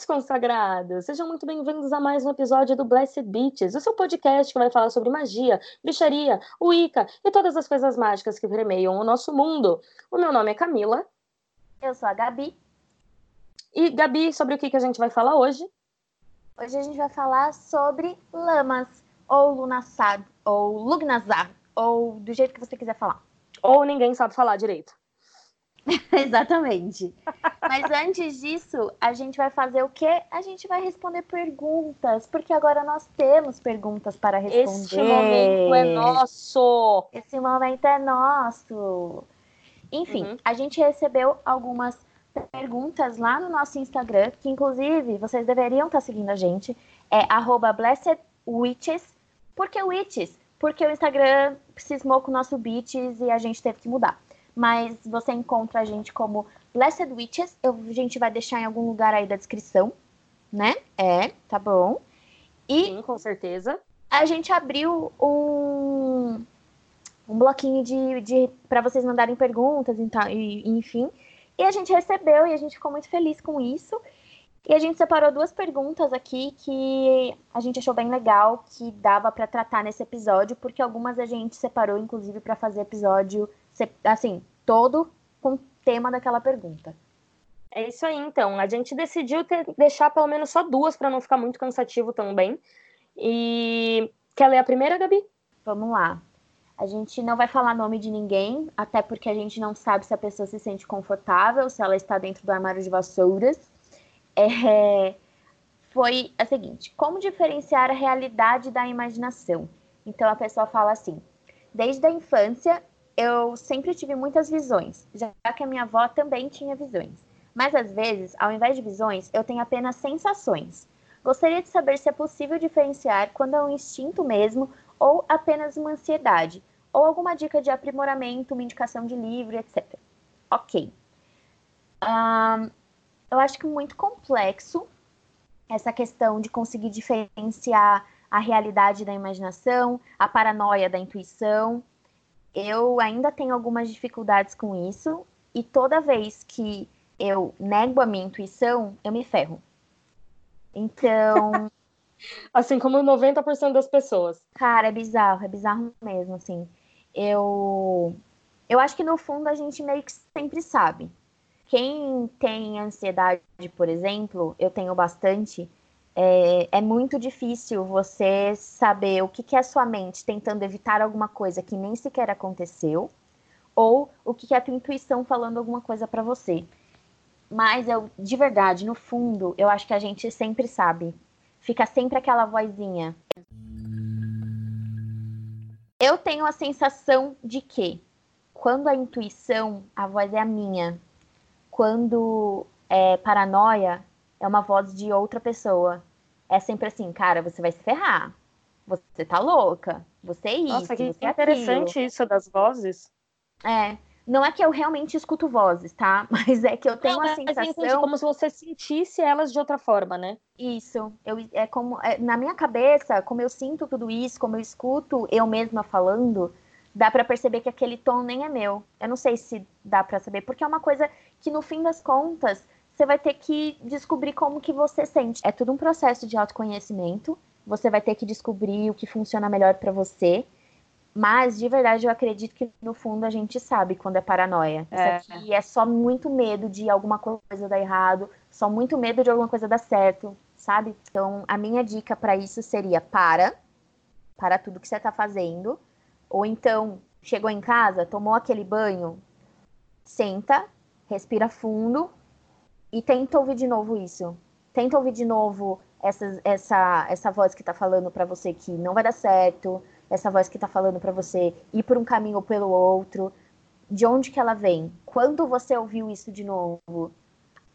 Meus consagrados, sejam muito bem-vindos a mais um episódio do Blessed Beaches, o seu podcast que vai falar sobre magia, bruxaria, Wicca e todas as coisas mágicas que permeiam o nosso mundo. O meu nome é Camila. Eu sou a Gabi. E, Gabi, sobre o que, que a gente vai falar hoje? Hoje a gente vai falar sobre lamas, ou lunassad, ou lugnazar, ou do jeito que você quiser falar. Ou ninguém sabe falar direito. Exatamente. Mas antes disso, a gente vai fazer o quê? A gente vai responder perguntas, porque agora nós temos perguntas para responder. Esse momento é nosso. Esse momento é nosso. Enfim, uhum. a gente recebeu algumas perguntas lá no nosso Instagram, que inclusive vocês deveriam estar seguindo a gente, é blessedwitches. Por que witches? Porque o Instagram cismou com o nosso beats e a gente teve que mudar mas você encontra a gente como Blessed Witches. Eu, a gente vai deixar em algum lugar aí da descrição, né? É, tá bom. E Sim, com certeza. A gente abriu um, um bloquinho de, de para vocês mandarem perguntas e, enfim. E a gente recebeu e a gente ficou muito feliz com isso. E a gente separou duas perguntas aqui que a gente achou bem legal, que dava para tratar nesse episódio, porque algumas a gente separou, inclusive, para fazer episódio, assim, todo com o tema daquela pergunta. É isso aí, então. A gente decidiu ter, deixar pelo menos só duas para não ficar muito cansativo também. E quer ler a primeira, Gabi? Vamos lá. A gente não vai falar nome de ninguém, até porque a gente não sabe se a pessoa se sente confortável, se ela está dentro do armário de vassouras. É, foi a seguinte: como diferenciar a realidade da imaginação? Então a pessoa fala assim: desde a infância eu sempre tive muitas visões, já que a minha avó também tinha visões. Mas às vezes, ao invés de visões, eu tenho apenas sensações. Gostaria de saber se é possível diferenciar quando é um instinto mesmo ou apenas uma ansiedade, ou alguma dica de aprimoramento, uma indicação de livro, etc. Ok. Um, eu acho que muito complexo essa questão de conseguir diferenciar a realidade da imaginação, a paranoia da intuição eu ainda tenho algumas dificuldades com isso e toda vez que eu nego a minha intuição, eu me ferro. Então. assim como 90% das pessoas. Cara, é bizarro, é bizarro mesmo, assim. Eu. Eu acho que no fundo a gente meio que sempre sabe. Quem tem ansiedade, por exemplo, eu tenho bastante, é, é, muito difícil você saber o que, que é a sua mente tentando evitar alguma coisa que nem sequer aconteceu, ou o que, que é a tua intuição falando alguma coisa para você. Mas eu, de verdade, no fundo, eu acho que a gente sempre sabe. Fica sempre aquela vozinha. Eu tenho a sensação de que quando a intuição, a voz é a minha. Quando é paranoia, é uma voz de outra pessoa. É sempre assim, cara, você vai se ferrar. Você tá louca. Você é isso. Nossa, que você é interessante aquilo. isso das vozes. É. Não é que eu realmente escuto vozes, tá? Mas é que eu tenho Não, a é, sensação. como se você sentisse elas de outra forma, né? Isso. Eu, é como. É, na minha cabeça, como eu sinto tudo isso, como eu escuto eu mesma falando, dá para perceber que aquele tom nem é meu. Eu não sei se dá para saber, porque é uma coisa que no fim das contas você vai ter que descobrir como que você sente. É tudo um processo de autoconhecimento. Você vai ter que descobrir o que funciona melhor para você. Mas, de verdade, eu acredito que no fundo a gente sabe quando é paranoia. É. Isso aqui é só muito medo de alguma coisa dar errado, só muito medo de alguma coisa dar certo, sabe? Então, a minha dica para isso seria: para, para tudo que você está fazendo. Ou então, chegou em casa, tomou aquele banho, senta, respira fundo e tenta ouvir de novo isso. Tenta ouvir de novo essa, essa, essa voz que tá falando para você que não vai dar certo, essa voz que tá falando para você ir por um caminho ou pelo outro. De onde que ela vem? Quando você ouviu isso de novo?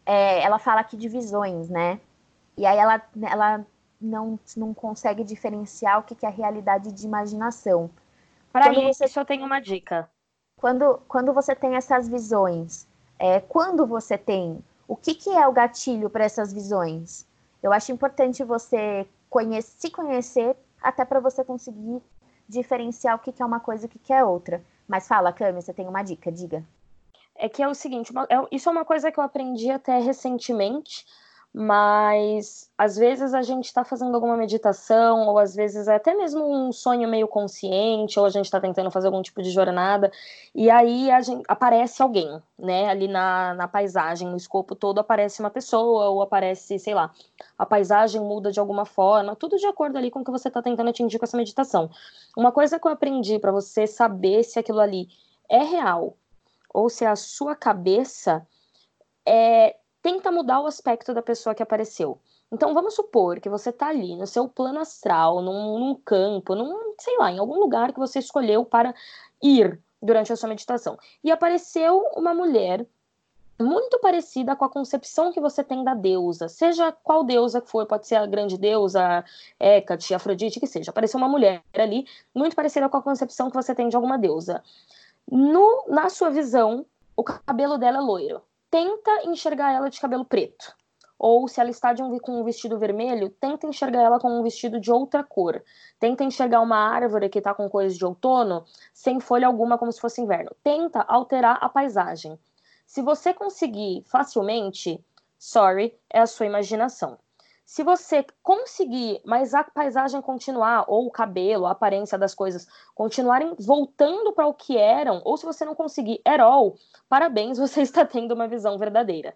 É, ela fala aqui de visões, né? E aí ela, ela não, não consegue diferenciar o que, que é realidade de imaginação. Para isso, você... eu tenho uma dica. Quando, quando você tem essas visões, é, quando você tem o que, que é o gatilho para essas visões? Eu acho importante você se conhecer, até para você conseguir diferenciar o que, que é uma coisa e o que, que é outra. Mas fala, Cami, você tem uma dica, diga. É que é o seguinte, é, isso é uma coisa que eu aprendi até recentemente, mas às vezes a gente está fazendo alguma meditação, ou às vezes é até mesmo um sonho meio consciente, ou a gente está tentando fazer algum tipo de jornada, e aí gente, aparece alguém, né? Ali na, na paisagem, no escopo todo, aparece uma pessoa, ou aparece, sei lá, a paisagem muda de alguma forma, tudo de acordo ali com o que você está tentando atingir com essa meditação. Uma coisa que eu aprendi para você saber se aquilo ali é real ou se é a sua cabeça é tenta mudar o aspecto da pessoa que apareceu. Então vamos supor que você está ali no seu plano astral, num, num campo, num, sei lá, em algum lugar que você escolheu para ir durante a sua meditação. E apareceu uma mulher muito parecida com a concepção que você tem da deusa, seja qual deusa que for, pode ser a grande deusa, Hecate, Afrodite, que seja. Apareceu uma mulher ali muito parecida com a concepção que você tem de alguma deusa. No, na sua visão, o cabelo dela é loiro tenta enxergar ela de cabelo preto. Ou se ela está de um, com um vestido vermelho, tenta enxergar ela com um vestido de outra cor. Tenta enxergar uma árvore que está com cores de outono, sem folha alguma, como se fosse inverno. Tenta alterar a paisagem. Se você conseguir facilmente, sorry, é a sua imaginação. Se você conseguir, mas a paisagem continuar, ou o cabelo, a aparência das coisas continuarem voltando para o que eram, ou se você não conseguir at all, parabéns, você está tendo uma visão verdadeira.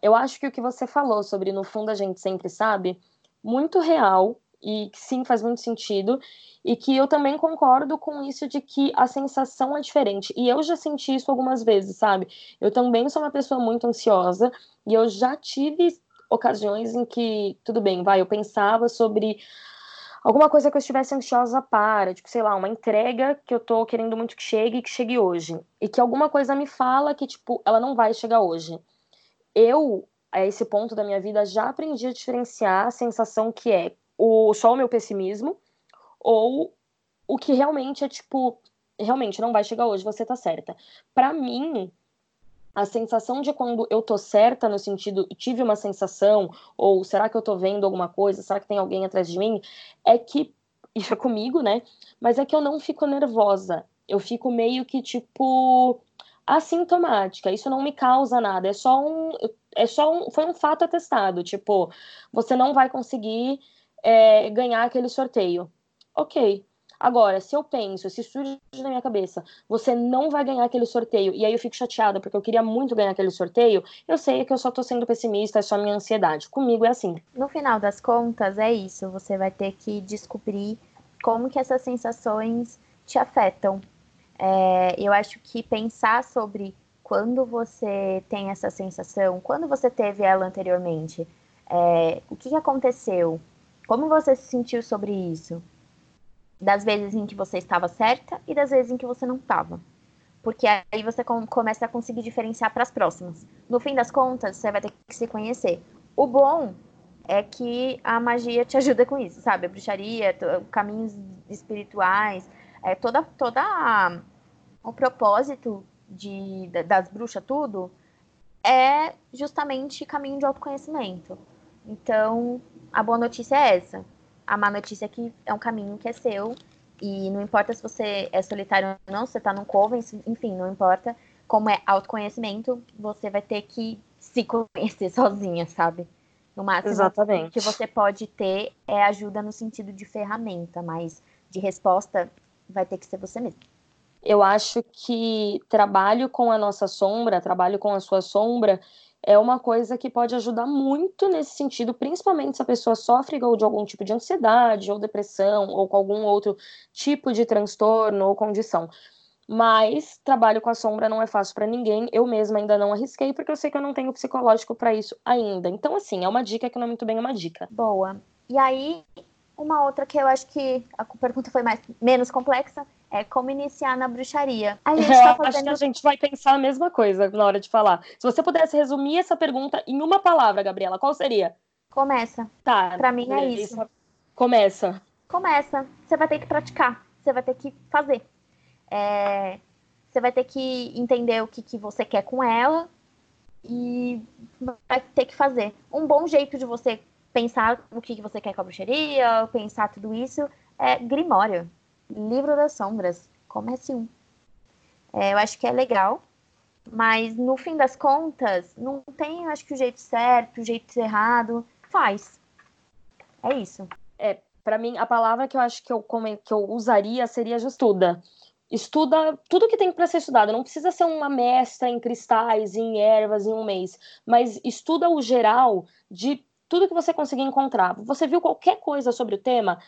Eu acho que o que você falou sobre no fundo a gente sempre sabe, muito real, e que sim faz muito sentido e que eu também concordo com isso de que a sensação é diferente e eu já senti isso algumas vezes sabe eu também sou uma pessoa muito ansiosa e eu já tive ocasiões em que tudo bem vai eu pensava sobre alguma coisa que eu estivesse ansiosa para, tipo, sei lá, uma entrega que eu tô querendo muito que chegue e que chegue hoje. E que alguma coisa me fala que, tipo, ela não vai chegar hoje. Eu, a esse ponto da minha vida, já aprendi a diferenciar a sensação que é o, só o meu pessimismo, ou o que realmente é tipo, realmente não vai chegar hoje, você tá certa. Para mim, a sensação de quando eu tô certa, no sentido, tive uma sensação, ou será que eu tô vendo alguma coisa, será que tem alguém atrás de mim, é que, isso é comigo, né? Mas é que eu não fico nervosa. Eu fico meio que, tipo, assintomática. Isso não me causa nada. É só um. É só um. Foi um fato atestado. Tipo, você não vai conseguir é, ganhar aquele sorteio. Ok. Agora, se eu penso, se surge na minha cabeça, você não vai ganhar aquele sorteio, e aí eu fico chateada porque eu queria muito ganhar aquele sorteio, eu sei que eu só tô sendo pessimista, é só minha ansiedade. Comigo é assim. No final das contas, é isso. Você vai ter que descobrir como que essas sensações te afetam. É, eu acho que pensar sobre quando você tem essa sensação, quando você teve ela anteriormente, é, o que, que aconteceu, como você se sentiu sobre isso? Das vezes em que você estava certa e das vezes em que você não estava. Porque aí você começa a conseguir diferenciar para as próximas. No fim das contas, você vai ter que se conhecer. O bom é que a magia te ajuda com isso, sabe? A bruxaria, caminhos espirituais, é toda toda a, o propósito de, das bruxas tudo é justamente caminho de autoconhecimento. Então, a boa notícia é essa. A má notícia é que é um caminho que é seu. E não importa se você é solitário ou não, se você tá num coven, enfim, não importa. Como é autoconhecimento, você vai ter que se conhecer sozinha, sabe? No máximo, Exatamente. o que você pode ter é ajuda no sentido de ferramenta, mas de resposta vai ter que ser você mesmo. Eu acho que trabalho com a nossa sombra, trabalho com a sua sombra, é uma coisa que pode ajudar muito nesse sentido, principalmente se a pessoa sofre de algum tipo de ansiedade, ou depressão, ou com algum outro tipo de transtorno ou condição. Mas trabalho com a sombra não é fácil para ninguém. Eu mesma ainda não arrisquei, porque eu sei que eu não tenho psicológico para isso ainda. Então, assim, é uma dica que não é muito bem uma dica. Boa. E aí, uma outra que eu acho que a pergunta foi mais menos complexa é como iniciar na bruxaria. A gente é, tá fazendo... Acho que a gente vai pensar a mesma coisa na hora de falar. Se você pudesse resumir essa pergunta em uma palavra, Gabriela, qual seria? Começa. Tá. Pra mim é isso. Começa. Começa. Você vai ter que praticar. Você vai ter que fazer. É... Você vai ter que entender o que, que você quer com ela e vai ter que fazer. Um bom jeito de você pensar o que, que você quer com a bruxaria, pensar tudo isso, é grimório. Livro das Sombras, comece um. É, eu acho que é legal. Mas no fim das contas, não tem, acho que o jeito certo, o jeito errado. Faz. É isso. É, para mim, a palavra que eu acho que eu, que eu usaria seria estuda. Estuda tudo que tem para ser estudado. Não precisa ser uma mestra em cristais, em ervas, em um mês. Mas estuda o geral de tudo que você conseguir encontrar. Você viu qualquer coisa sobre o tema?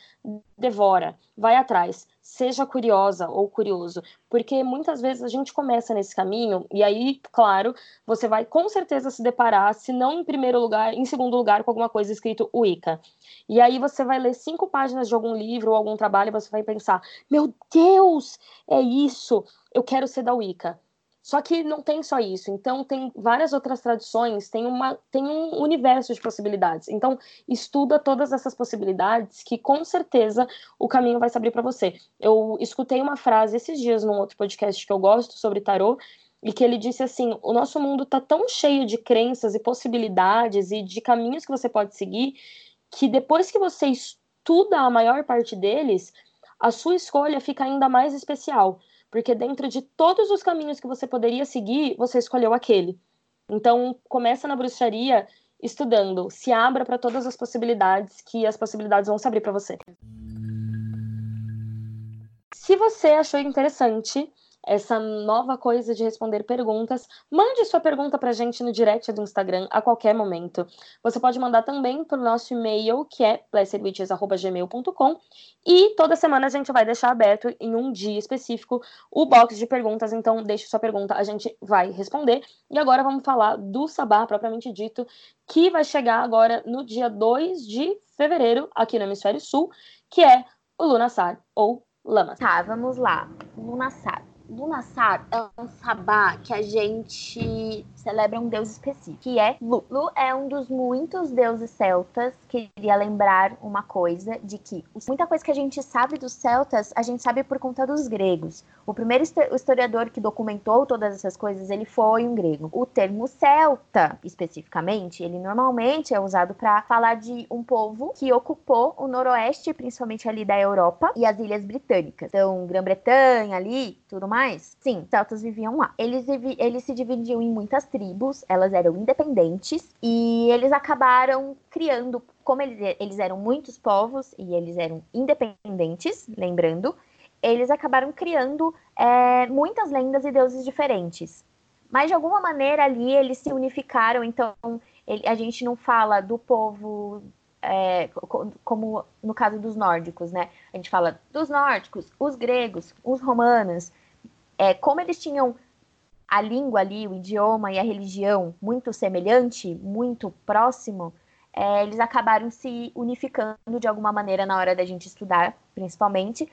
Devora, vai atrás, seja curiosa ou curioso, porque muitas vezes a gente começa nesse caminho e aí, claro, você vai com certeza se deparar, se não em primeiro lugar, em segundo lugar, com alguma coisa escrito Wicca. E aí você vai ler cinco páginas de algum livro ou algum trabalho e você vai pensar: meu Deus, é isso, eu quero ser da Wicca. Só que não tem só isso. Então, tem várias outras tradições, tem, uma, tem um universo de possibilidades. Então, estuda todas essas possibilidades que, com certeza, o caminho vai se abrir para você. Eu escutei uma frase esses dias num outro podcast que eu gosto sobre tarô, e que ele disse assim: o nosso mundo está tão cheio de crenças e possibilidades e de caminhos que você pode seguir, que depois que você estuda a maior parte deles, a sua escolha fica ainda mais especial porque dentro de todos os caminhos que você poderia seguir, você escolheu aquele. Então, começa na bruxaria estudando, se abra para todas as possibilidades, que as possibilidades vão se abrir para você. Se você achou interessante essa nova coisa de responder perguntas, mande sua pergunta para a gente no direct do Instagram a qualquer momento. Você pode mandar também para o nosso e-mail, que é blessedwitches.gmail.com e toda semana a gente vai deixar aberto em um dia específico o box de perguntas, então deixe sua pergunta, a gente vai responder. E agora vamos falar do Sabá, propriamente dito, que vai chegar agora no dia 2 de fevereiro, aqui no Hemisfério Sul, que é o Lunassar, ou Lamas. Tá, vamos lá. Lunassar Lunassar é um sabá que a gente celebra um deus específico, que é Lu. Lu é um dos muitos deuses celtas. Queria lembrar uma coisa de que muita coisa que a gente sabe dos celtas, a gente sabe por conta dos gregos. O primeiro historiador que documentou todas essas coisas, ele foi um grego. O termo celta, especificamente, ele normalmente é usado para falar de um povo que ocupou o noroeste, principalmente ali da Europa e as ilhas britânicas. Então, Grã-Bretanha ali, tudo mais. Sim, celtas viviam lá. Eles, eles se dividiam em muitas tribos, elas eram independentes e eles acabaram criando, como eles, eles eram muitos povos e eles eram independentes, lembrando, eles acabaram criando é, muitas lendas e deuses diferentes. Mas de alguma maneira ali eles se unificaram, então ele, a gente não fala do povo é, como no caso dos nórdicos, né? A gente fala dos nórdicos, os gregos, os romanos. É, como eles tinham a língua ali, o idioma e a religião muito semelhante, muito próximo, é, eles acabaram se unificando de alguma maneira na hora da gente estudar, principalmente,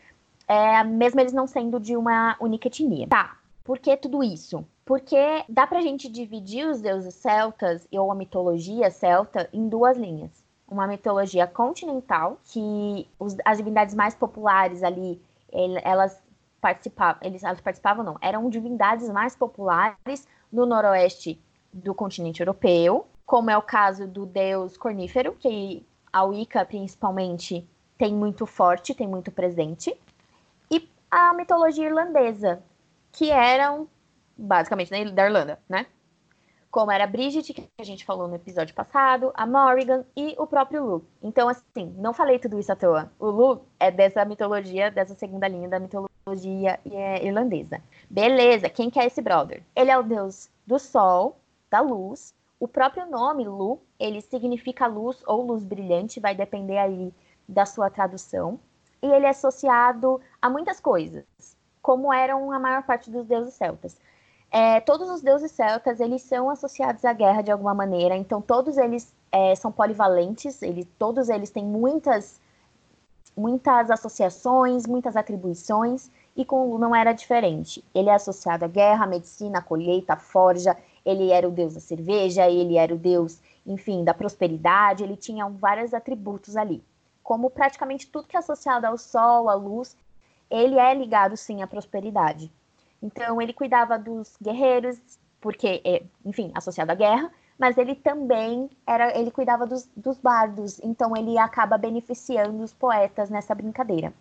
é, mesmo eles não sendo de uma única etnia. Tá, por que tudo isso? Porque dá pra gente dividir os deuses celtas ou a mitologia celta em duas linhas. Uma mitologia continental, que os, as divindades mais populares ali, elas participavam, eles, participavam não, eram divindades mais populares no noroeste do continente europeu, como é o caso do deus cornífero, que a Wicca principalmente tem muito forte, tem muito presente, e a mitologia irlandesa, que eram basicamente da Irlanda, né? Como era a Bridget, que a gente falou no episódio passado, a Morrigan e o próprio Lu. Então, assim, não falei tudo isso à toa. O Lu é dessa mitologia, dessa segunda linha da mitologia é, irlandesa. Beleza, quem que é esse brother? Ele é o deus do sol, da luz. O próprio nome, Lu, ele significa luz ou luz brilhante, vai depender aí da sua tradução. E ele é associado a muitas coisas, como eram a maior parte dos deuses celtas é, todos os deuses celtas eles são associados à guerra de alguma maneira, então todos eles é, são polivalentes, ele, todos eles têm muitas, muitas associações, muitas atribuições, e com não era diferente. Ele é associado à guerra, à medicina, à colheita, à forja, ele era o deus da cerveja, ele era o deus, enfim, da prosperidade, ele tinha vários atributos ali. Como praticamente tudo que é associado ao sol, à luz, ele é ligado sim à prosperidade. Então, ele cuidava dos guerreiros, porque, é, enfim, associado à guerra, mas ele também era, ele cuidava dos, dos bardos, então ele acaba beneficiando os poetas nessa brincadeira.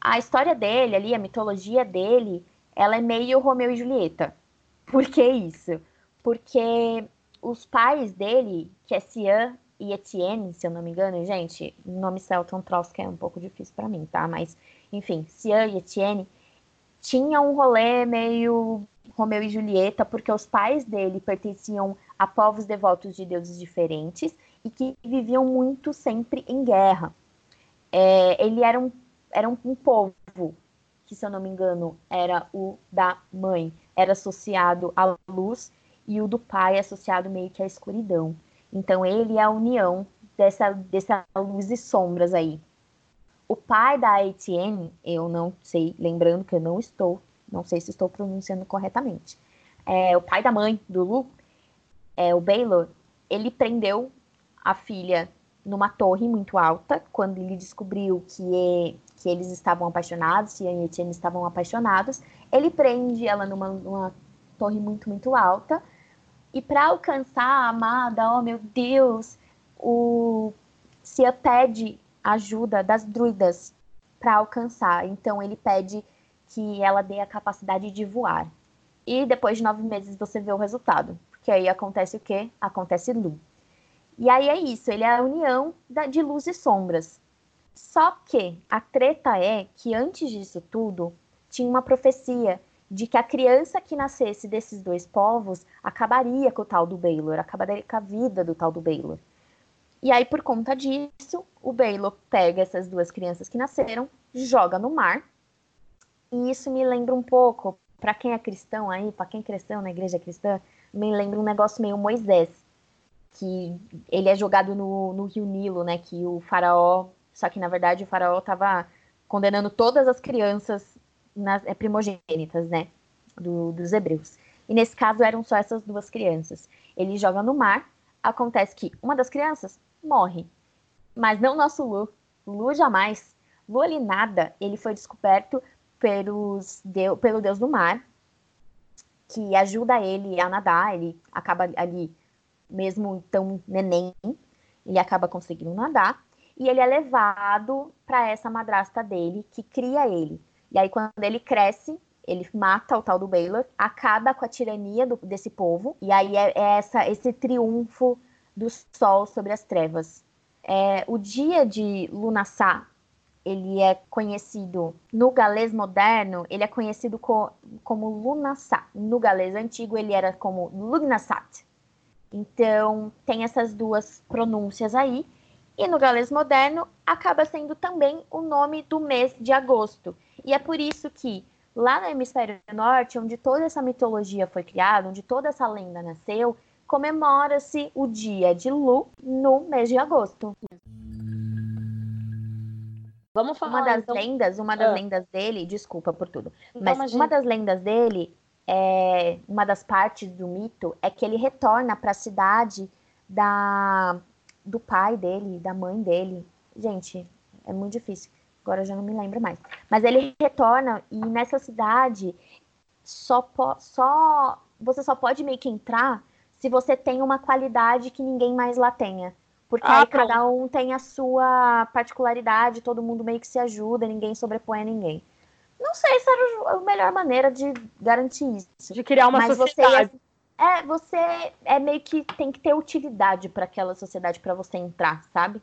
A história dele ali, a mitologia dele, ela é meio Romeu e Julieta. Por que isso? Porque os pais dele, que é Cian e Etienne, se eu não me engano, gente, o nome troço que é um pouco difícil para mim, tá? Mas, enfim, Cian e Etienne tinham um rolê meio Romeu e Julieta, porque os pais dele pertenciam a povos devotos de deuses diferentes e que viviam muito sempre em guerra. É, ele era um, era um, um povo que, se eu não me engano, era o da mãe, era associado à luz, e o do pai associado meio que à escuridão. Então, ele é a união dessa, dessa luz e sombras aí. O pai da Etienne, eu não sei, lembrando que eu não estou, não sei se estou pronunciando corretamente. É, o pai da mãe do Lu, é, o Baylor, ele prendeu a filha numa torre muito alta, quando ele descobriu que, que eles estavam apaixonados, que e Etienne estavam apaixonados, ele prende ela numa, numa torre muito, muito alta, e para alcançar a amada, oh meu Deus, o Cia pede ajuda das druidas para alcançar. Então ele pede que ela dê a capacidade de voar. E depois de nove meses você vê o resultado. Porque aí acontece o quê? Acontece Lu. E aí é isso, ele é a união de luz e sombras. Só que a treta é que antes disso tudo, tinha uma profecia de que a criança que nascesse desses dois povos acabaria com o tal do Baylor, acabaria com a vida do tal do Baylor. E aí, por conta disso, o Baylor pega essas duas crianças que nasceram, joga no mar. E isso me lembra um pouco, para quem é cristão aí, para quem é cristão na igreja cristã, me lembra um negócio meio Moisés, que ele é jogado no, no rio Nilo, né? Que o faraó, só que na verdade o faraó estava condenando todas as crianças nas, é, primogênitas, né, do, dos hebreus. E nesse caso eram só essas duas crianças. Ele joga no mar, acontece que uma das crianças morre, mas não nosso Lu. Lu jamais. Lu ali nada. Ele foi descoberto pelos, deu, pelo deus do mar, que ajuda ele a nadar. Ele acaba ali, mesmo tão neném, ele acaba conseguindo nadar. E ele é levado para essa madrasta dele, que cria ele. E aí, quando ele cresce, ele mata o tal do Baylor, acaba com a tirania do, desse povo, e aí é, é, essa, esse triunfo do sol sobre as trevas. É, o dia de Lunassá, ele é conhecido no galês moderno, ele é conhecido co, como Lunassá. No galês antigo, ele era como Lugnasat. Então, tem essas duas pronúncias aí. E no galês moderno, acaba sendo também o nome do mês de agosto. E é por isso que lá no hemisfério norte, onde toda essa mitologia foi criada, onde toda essa lenda nasceu, comemora-se o dia de Lu no mês de agosto. Vamos falar. Uma das então... lendas, uma das ah. lendas dele, desculpa por tudo, então, mas imagina. uma das lendas dele é uma das partes do mito é que ele retorna para a cidade da do pai dele, da mãe dele. Gente, é muito difícil agora eu já não me lembro mais. Mas ele retorna e nessa cidade só, só você só pode meio que entrar se você tem uma qualidade que ninguém mais lá tenha. Porque ah, aí pronto. cada um tem a sua particularidade, todo mundo meio que se ajuda, ninguém sobrepõe a ninguém. Não sei se era a melhor maneira de garantir isso. De criar uma mas sociedade. Você é, você é meio que tem que ter utilidade para aquela sociedade para você entrar, sabe?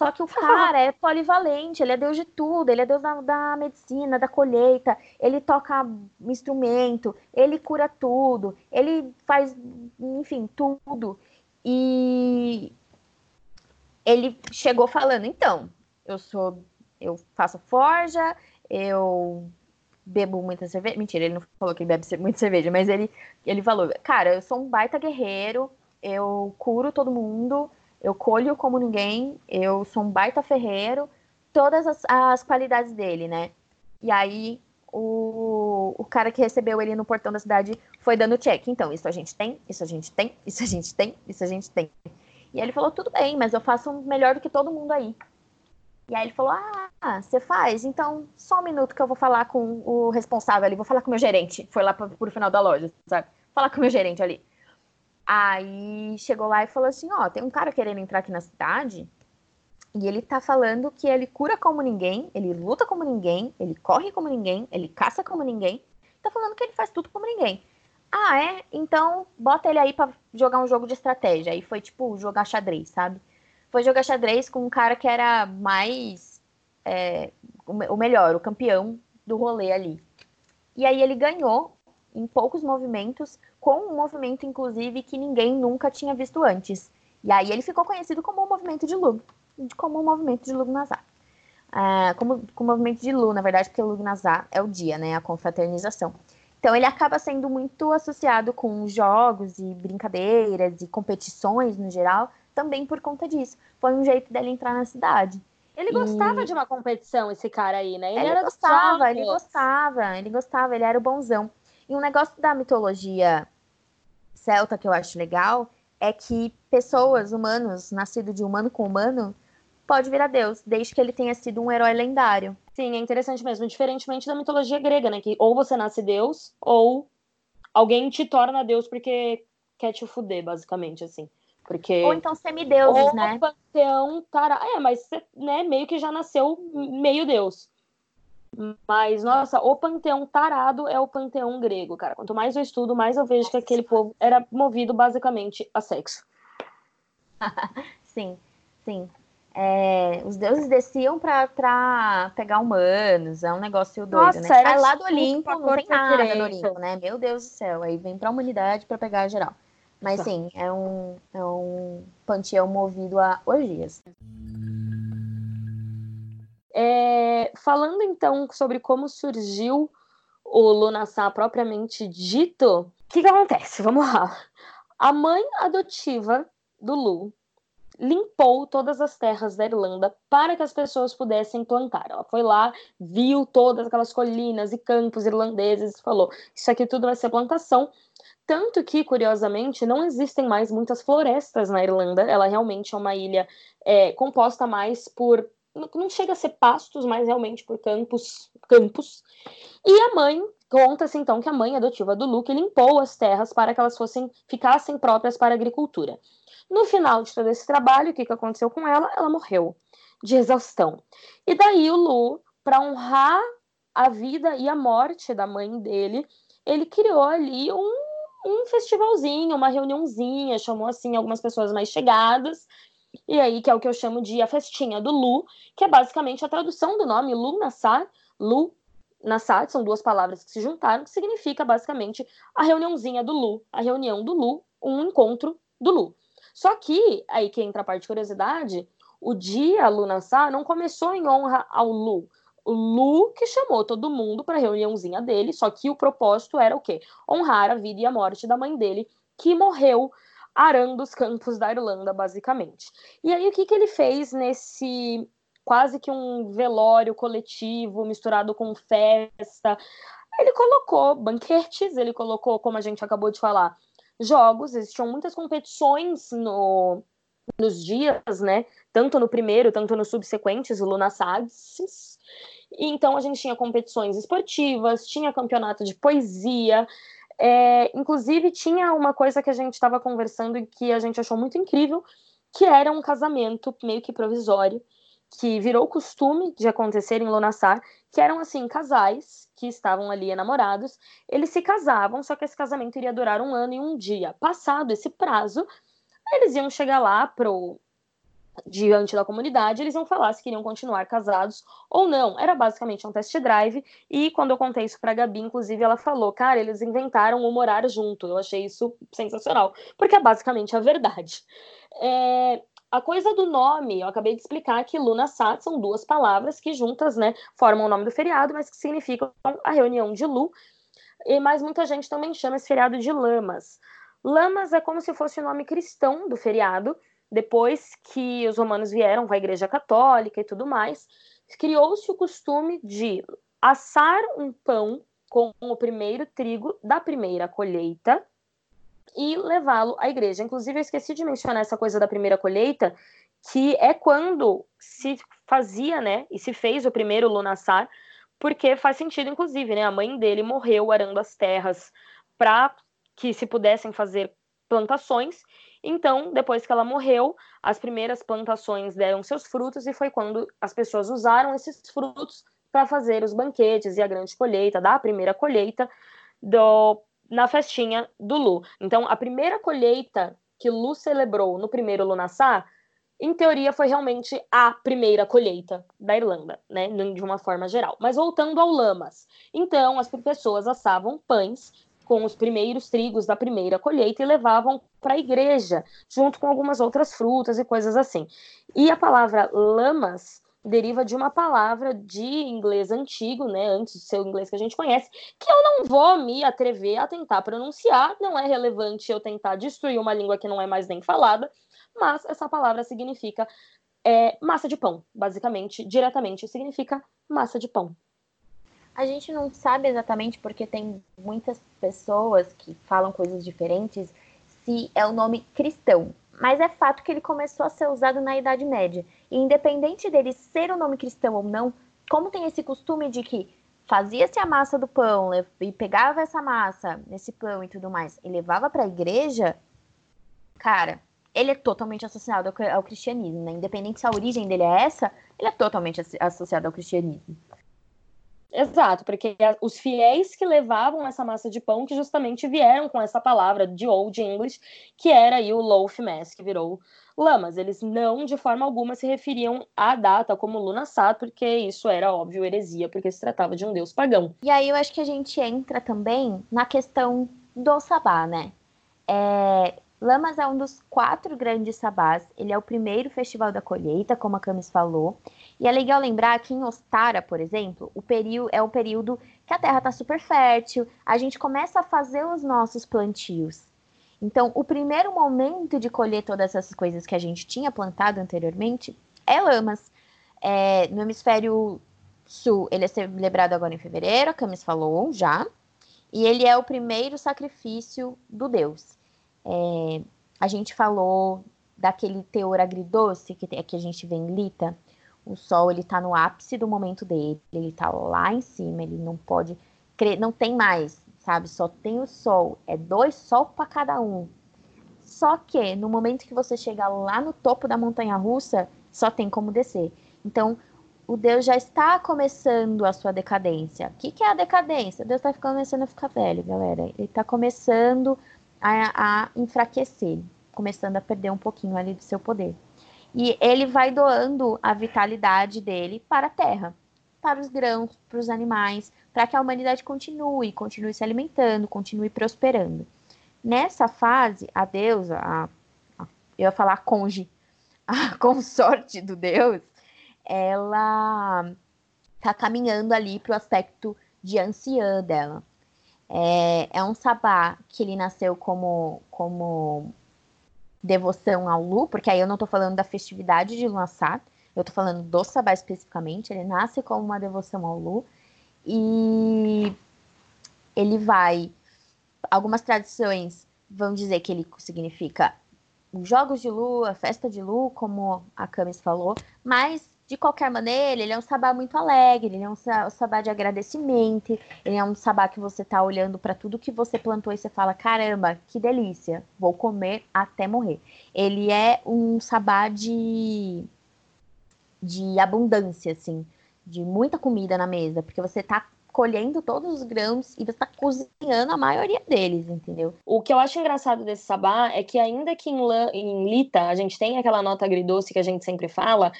Só que o cara é polivalente, ele é deus de tudo, ele é deus da, da, medicina, da colheita, ele toca instrumento, ele cura tudo, ele faz, enfim, tudo. E ele chegou falando, então, eu sou, eu faço forja, eu bebo muita cerveja. Mentira, ele não falou que ele bebe muita cerveja, mas ele, ele falou, cara, eu sou um baita guerreiro, eu curo todo mundo, eu colho como ninguém, eu sou um baita ferreiro, todas as, as qualidades dele, né? E aí o, o cara que recebeu ele no portão da cidade foi dando check. Então, isso a gente tem, isso a gente tem, isso a gente tem, isso a gente tem. E ele falou, tudo bem, mas eu faço melhor do que todo mundo aí. E aí ele falou, ah, você faz? Então, só um minuto que eu vou falar com o responsável ali, vou falar com o meu gerente. Foi lá para o final da loja, sabe? Falar com o meu gerente ali. Aí chegou lá e falou assim: ó, tem um cara querendo entrar aqui na cidade e ele tá falando que ele cura como ninguém, ele luta como ninguém, ele corre como ninguém, ele caça como ninguém. Tá falando que ele faz tudo como ninguém. Ah, é? Então bota ele aí para jogar um jogo de estratégia. E foi tipo jogar xadrez, sabe? Foi jogar xadrez com um cara que era mais. É, o melhor, o campeão do rolê ali. E aí ele ganhou em poucos movimentos, com um movimento, inclusive, que ninguém nunca tinha visto antes. E aí ele ficou conhecido como o movimento de Lu, como o movimento de Lugnazar. É, como, como o movimento de Lu, na verdade, porque Lugnazar é o dia, né, a confraternização. Então ele acaba sendo muito associado com jogos e brincadeiras e competições no geral, também por conta disso. Foi um jeito dele entrar na cidade. Ele gostava e... de uma competição, esse cara aí, né? Ele, ele gostava, ele gostava, ele gostava, ele era o bonzão. E um negócio da mitologia celta que eu acho legal é que pessoas, humanos, nascido de humano com humano, pode virar Deus, desde que ele tenha sido um herói lendário. Sim, é interessante mesmo, diferentemente da mitologia grega, né? Que ou você nasce Deus, ou alguém te torna Deus porque quer te fuder, basicamente, assim. Porque... Ou então semideuses, ou né? O panteão tará. É, mas né, meio que já nasceu meio Deus. Mas, nossa, o panteão tarado é o panteão grego, cara. Quanto mais eu estudo, mais eu vejo que aquele povo era movido basicamente a sexo. sim, sim. É, os deuses desciam pra, pra pegar humanos, é um negócio doido, Nossa, né? Aí lá do Olimpo não tem nada no Olimpo, né? Meu Deus do céu, aí vem pra humanidade pra pegar geral. Mas sim, é um, é um panteão movido a orgias. É, falando então sobre como surgiu o Lunassá propriamente dito, o que, que acontece? Vamos lá. A mãe adotiva do Lu limpou todas as terras da Irlanda para que as pessoas pudessem plantar. Ela foi lá, viu todas aquelas colinas e campos irlandeses e falou: Isso aqui tudo vai ser plantação. Tanto que, curiosamente, não existem mais muitas florestas na Irlanda. Ela realmente é uma ilha é, composta mais por não chega a ser pastos, mas realmente por campos, campos. E a mãe conta-se então que a mãe adotiva do Luke limpou as terras para que elas fossem ficassem próprias para a agricultura. No final de todo esse trabalho, o que, que aconteceu com ela? Ela morreu de exaustão. E daí o Lu, para honrar a vida e a morte da mãe dele, ele criou ali um, um festivalzinho, uma reuniãozinha, chamou assim algumas pessoas mais chegadas e aí, que é o que eu chamo de a festinha do Lu, que é basicamente a tradução do nome Lu Nassar, Lu Nassar, são duas palavras que se juntaram, que significa basicamente a reuniãozinha do Lu, a reunião do Lu, um encontro do Lu. Só que, aí que entra a parte de curiosidade, o dia Lu Nassar não começou em honra ao Lu. O Lu que chamou todo mundo para a reuniãozinha dele, só que o propósito era o quê? Honrar a vida e a morte da mãe dele, que morreu arando os campos da Irlanda, basicamente. E aí, o que, que ele fez nesse quase que um velório coletivo misturado com festa? Ele colocou banquetes, ele colocou, como a gente acabou de falar, jogos, existiam muitas competições no, nos dias, né? Tanto no primeiro, tanto nos subsequentes, o Luna. Então a gente tinha competições esportivas, tinha campeonato de poesia, é, inclusive, tinha uma coisa que a gente estava conversando e que a gente achou muito incrível, que era um casamento meio que provisório, que virou costume de acontecer em Lunassar, que eram, assim, casais que estavam ali enamorados, eles se casavam, só que esse casamento iria durar um ano e um dia. Passado esse prazo, eles iam chegar lá pro diante da comunidade, eles iam falar se queriam continuar casados ou não. Era basicamente um test drive. E quando eu contei isso pra Gabi, inclusive, ela falou: Cara, eles inventaram o morar junto. Eu achei isso sensacional, porque é basicamente a verdade. É, a coisa do nome, eu acabei de explicar que Luna Sat são duas palavras que juntas, né, formam o nome do feriado, mas que significam a reunião de Lu. E mais muita gente também chama esse feriado de Lamas. Lamas é como se fosse o nome cristão do feriado, depois que os romanos vieram com a Igreja Católica e tudo mais, criou-se o costume de assar um pão com o primeiro trigo da primeira colheita e levá-lo à igreja. Inclusive, eu esqueci de mencionar essa coisa da primeira colheita, que é quando se fazia, né, e se fez o primeiro lunassar, porque faz sentido, inclusive, né, a mãe dele morreu arando as terras para que se pudessem fazer plantações, então, depois que ela morreu, as primeiras plantações deram seus frutos e foi quando as pessoas usaram esses frutos para fazer os banquetes e a grande colheita, da primeira colheita do, na festinha do Lu. Então, a primeira colheita que Lu celebrou no primeiro Lunassá, em teoria, foi realmente a primeira colheita da Irlanda, né? De uma forma geral. Mas voltando ao Lamas. Então, as pessoas assavam pães com os primeiros trigos da primeira colheita e levavam para a igreja, junto com algumas outras frutas e coisas assim. E a palavra lamas deriva de uma palavra de inglês antigo, né, antes do seu inglês que a gente conhece, que eu não vou me atrever a tentar pronunciar, não é relevante eu tentar destruir uma língua que não é mais nem falada, mas essa palavra significa é, massa de pão, basicamente, diretamente significa massa de pão. A gente não sabe exatamente porque tem muitas pessoas que falam coisas diferentes se é o nome cristão, mas é fato que ele começou a ser usado na Idade Média. E independente dele ser o nome cristão ou não, como tem esse costume de que fazia-se a massa do pão e pegava essa massa nesse pão e tudo mais e levava para a igreja, cara, ele é totalmente associado ao, ao cristianismo, né? Independente se a origem dele é essa, ele é totalmente associado ao cristianismo. Exato, porque os fiéis que levavam essa massa de pão que justamente vieram com essa palavra de Old English, que era aí o loaf mass, que virou lamas. Eles não, de forma alguma, se referiam à data como Lunassat, porque isso era óbvio heresia, porque se tratava de um deus pagão. E aí eu acho que a gente entra também na questão do sabá, né? É, Lamas é um dos quatro grandes sabás. Ele é o primeiro festival da colheita, como a Camis falou. E é legal lembrar que em Ostara, por exemplo, o período é o período que a terra está super fértil, a gente começa a fazer os nossos plantios. Então, o primeiro momento de colher todas essas coisas que a gente tinha plantado anteriormente é Lamas. É, no hemisfério sul, ele é celebrado agora em fevereiro, a Camis falou já. E ele é o primeiro sacrifício do deus. É, a gente falou daquele teor agridoce que, que a gente vê em Lita. O sol ele está no ápice do momento dele, ele está lá em cima, ele não pode crer, não tem mais, sabe? Só tem o sol, é dois sol para cada um. Só que no momento que você chegar lá no topo da montanha russa, só tem como descer. Então, o Deus já está começando a sua decadência. O que, que é a decadência? Deus está começando a ficar velho, galera. Ele está começando a, a enfraquecer, começando a perder um pouquinho ali do seu poder. E ele vai doando a vitalidade dele para a terra, para os grãos, para os animais, para que a humanidade continue, continue se alimentando, continue prosperando. Nessa fase, a deusa, a, a, eu ia falar conge, a consorte do deus, ela está caminhando ali para o aspecto de anciã dela. É, é um sabá que ele nasceu como, como devoção ao Lu, porque aí eu não estou falando da festividade de Luassat, eu estou falando do sabá especificamente, ele nasce como uma devoção ao Lu, e ele vai. Algumas tradições vão dizer que ele significa os jogos de Lu, a festa de Lu, como a Camis falou, mas de qualquer maneira, ele é um sabá muito alegre, ele é um sabá de agradecimento, ele é um sabá que você tá olhando para tudo que você plantou e você fala: caramba, que delícia, vou comer até morrer. Ele é um sabá de, de abundância, assim, de muita comida na mesa, porque você tá colhendo todos os grãos e você está cozinhando a maioria deles, entendeu? O que eu acho engraçado desse sabá é que ainda que em, em Lita a gente tem aquela nota agridoce que a gente sempre fala,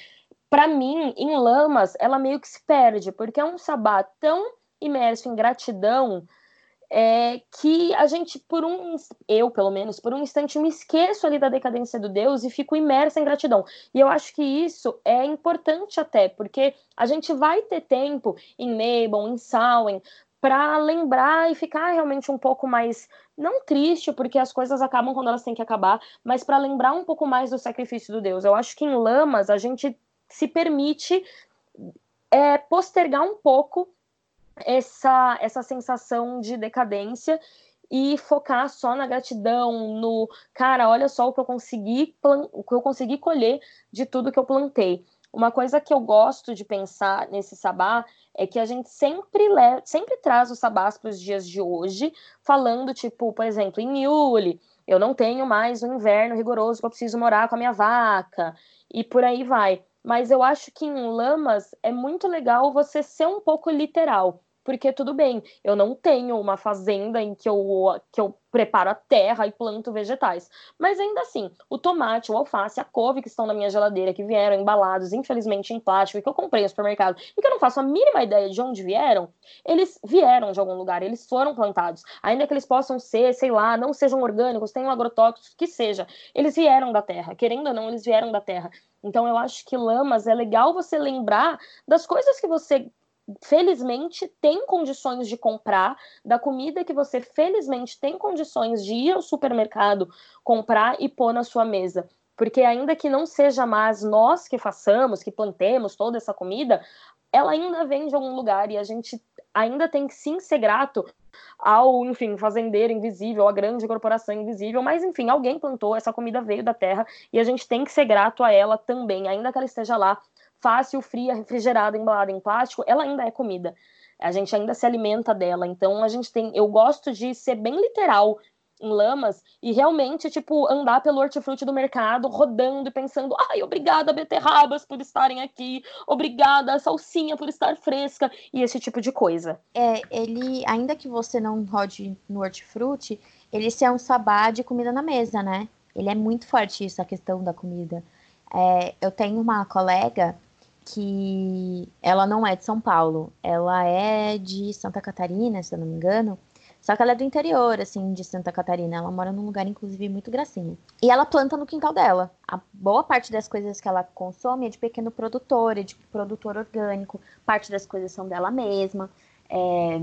para mim, em Lamas, ela meio que se perde, porque é um sabá tão imerso em gratidão é, que a gente, por um, eu pelo menos, por um instante me esqueço ali da decadência do Deus e fico imersa em gratidão. E eu acho que isso é importante até, porque a gente vai ter tempo em Mabel, em Samhain, para lembrar e ficar realmente um pouco mais não triste, porque as coisas acabam quando elas têm que acabar, mas para lembrar um pouco mais do sacrifício do Deus. Eu acho que em Lamas a gente se permite é, postergar um pouco essa, essa sensação de decadência e focar só na gratidão, no cara, olha só o que eu consegui, o que eu consegui colher de tudo que eu plantei. Uma coisa que eu gosto de pensar nesse sabá é que a gente sempre le sempre traz os sabás para os dias de hoje, falando tipo, por exemplo, em Yuli, eu não tenho mais um inverno rigoroso que eu preciso morar com a minha vaca e por aí vai mas eu acho que em Lamas é muito legal você ser um pouco literal. Porque tudo bem, eu não tenho uma fazenda em que eu, que eu preparo a terra e planto vegetais. Mas ainda assim, o tomate, o alface, a couve que estão na minha geladeira, que vieram embalados, infelizmente, em plástico, que eu comprei no supermercado, e que eu não faço a mínima ideia de onde vieram, eles vieram de algum lugar, eles foram plantados. Ainda que eles possam ser, sei lá, não sejam orgânicos, tenham agrotóxicos, que seja, eles vieram da terra. Querendo ou não, eles vieram da terra. Então eu acho que lamas é legal você lembrar das coisas que você felizmente tem condições de comprar, da comida que você felizmente tem condições de ir ao supermercado comprar e pôr na sua mesa. Porque ainda que não seja mais nós que façamos, que plantemos toda essa comida, ela ainda vem de algum lugar e a gente ainda tem que sim ser grato ao, enfim, fazendeiro invisível, a grande corporação invisível, mas enfim, alguém plantou, essa comida veio da terra e a gente tem que ser grato a ela também, ainda que ela esteja lá fácil, fria, refrigerada, embalada em plástico, ela ainda é comida. A gente ainda se alimenta dela. Então a gente tem. Eu gosto de ser bem literal em lamas e realmente, tipo, andar pelo hortifruti do mercado, rodando e pensando, ai, obrigada, beterrabas, por estarem aqui, obrigada, salsinha, por estar fresca, e esse tipo de coisa. É, ele, ainda que você não rode no hortifruti, ele se é um sabá de comida na mesa, né? Ele é muito forte isso, a questão da comida. É, eu tenho uma colega que ela não é de São Paulo, ela é de Santa Catarina, se eu não me engano. Só que ela é do interior, assim, de Santa Catarina. Ela mora num lugar, inclusive, muito gracinha. E ela planta no quintal dela. A boa parte das coisas que ela consome é de pequeno produtor, é de produtor orgânico. Parte das coisas são dela mesma. É...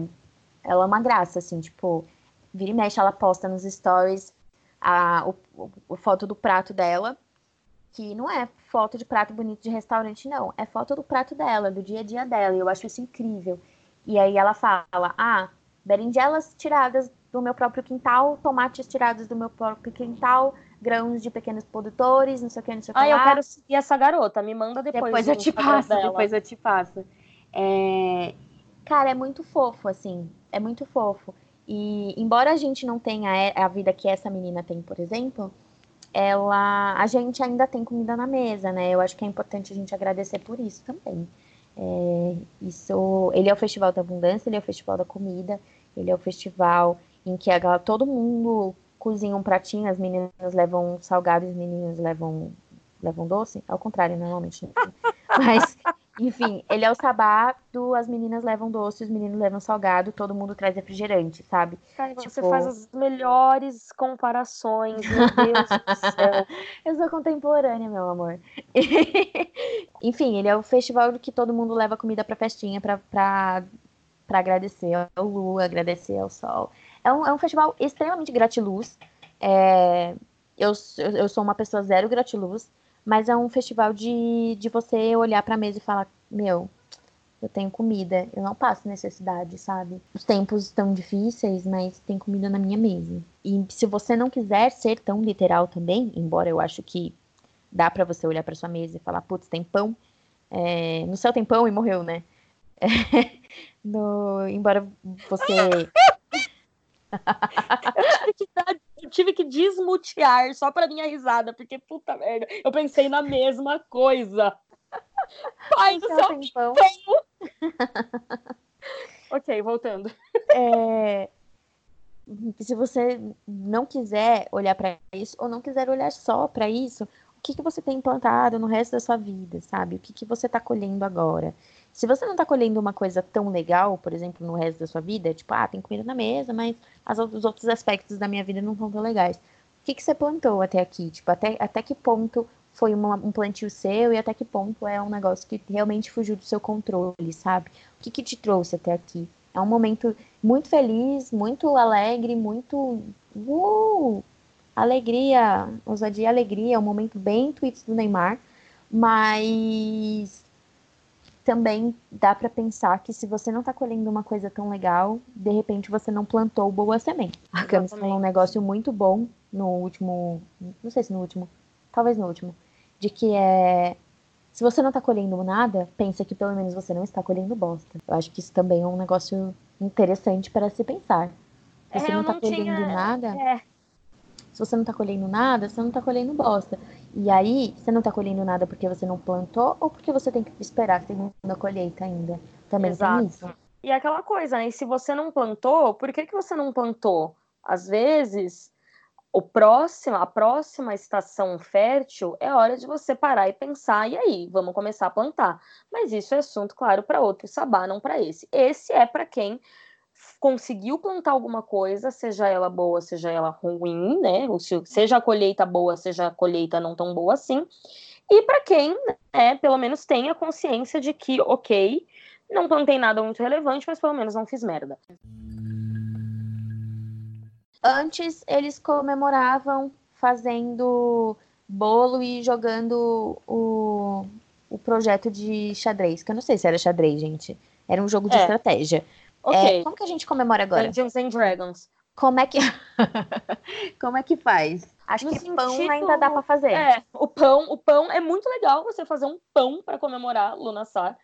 Ela é uma graça, assim, tipo, vira e mexe, ela posta nos stories a, foto do prato dela que não é foto de prato bonito de restaurante, não. É foto do prato dela, do dia a dia dela. E eu acho isso incrível. E aí ela fala: ah, berinjelas tiradas do meu próprio quintal, tomates tirados do meu próprio quintal, grãos de pequenos produtores, não sei o que, não sei o que. Ah, eu quero seguir essa garota. Me manda depois. Depois eu te passo, dela. depois eu te passo. É... Cara, é muito fofo, assim. É muito fofo. E embora a gente não tenha a vida que essa menina tem, por exemplo, ela, a gente ainda tem comida na mesa, né? Eu acho que é importante a gente agradecer por isso também. É, isso, ele é o festival da abundância, ele é o festival da comida, ele é o festival em que a, todo mundo cozinha um pratinho, as meninas levam salgado e os meninos levam levam doce, ao contrário, normalmente. Né? Mas enfim, ele é o sabá do as meninas levam doce, os meninos levam salgado, todo mundo traz refrigerante, sabe? Cara, tipo... você faz as melhores comparações, meu Deus do céu. Eu sou contemporânea, meu amor. enfim, ele é o festival que todo mundo leva comida pra festinha, pra, pra, pra agradecer ao lua, agradecer ao sol. É um, é um festival extremamente gratiluz. É, eu, eu sou uma pessoa zero gratiluz. Mas é um festival de, de você olhar para a mesa e falar: meu, eu tenho comida, eu não passo necessidade, sabe? Os tempos estão difíceis, mas tem comida na minha mesa. E se você não quiser ser tão literal também, embora eu acho que dá para você olhar para sua mesa e falar: putz, tem pão. É, no céu tem pão e morreu, né? É, no, embora você. eu tive que dar eu tive que desmutear só pra minha risada, porque puta merda, eu pensei na mesma coisa. Pai do céu, pão. ok, voltando. É, se você não quiser olhar para isso, ou não quiser olhar só para isso, o que, que você tem implantado no resto da sua vida, sabe? O que, que você está colhendo agora? Se você não está colhendo uma coisa tão legal, por exemplo, no resto da sua vida, tipo, ah, tem comida na mesa, mas as, os outros aspectos da minha vida não estão tão legais. O que, que você plantou até aqui? Tipo, até, até que ponto foi uma, um plantio seu e até que ponto é um negócio que realmente fugiu do seu controle, sabe? O que, que te trouxe até aqui? É um momento muito feliz, muito alegre, muito. Uh! Alegria, ousadia e alegria, é um momento bem tweets do Neymar, mas também dá para pensar que se você não está colhendo uma coisa tão legal, de repente você não plantou boa semente. A Camis falou um negócio muito bom no último, não sei se no último, talvez no último, de que é se você não está colhendo nada, pensa que pelo menos você não está colhendo bosta. Eu acho que isso também é um negócio interessante para se pensar. Se é, você não está colhendo tinha... nada, é. se você não está colhendo nada, você não está colhendo bosta. E aí, você não está colhendo nada porque você não plantou ou porque você tem que esperar a segunda colheita ainda? Também Exato. tem isso. E aquela coisa, né? E se você não plantou, por que, que você não plantou? Às vezes, o próximo, a próxima estação fértil é hora de você parar e pensar, e aí, vamos começar a plantar. Mas isso é assunto, claro, para outro sabá, não para esse. Esse é para quem conseguiu plantar alguma coisa, seja ela boa, seja ela ruim, né? Ou seja a colheita boa, seja a colheita não tão boa assim. E para quem, né, pelo menos tenha consciência de que, ok, não plantei nada muito relevante, mas pelo menos não fiz merda. Antes eles comemoravam fazendo bolo e jogando o, o projeto de xadrez, que eu não sei se era xadrez, gente. Era um jogo de é. estratégia. Okay. É, como que a gente comemora agora? Dungeons and Dragons. Como é que como é que faz? Acho no que sentido... pão ainda dá para fazer. É, o pão, o pão é muito legal você fazer um pão para comemorar Lunassar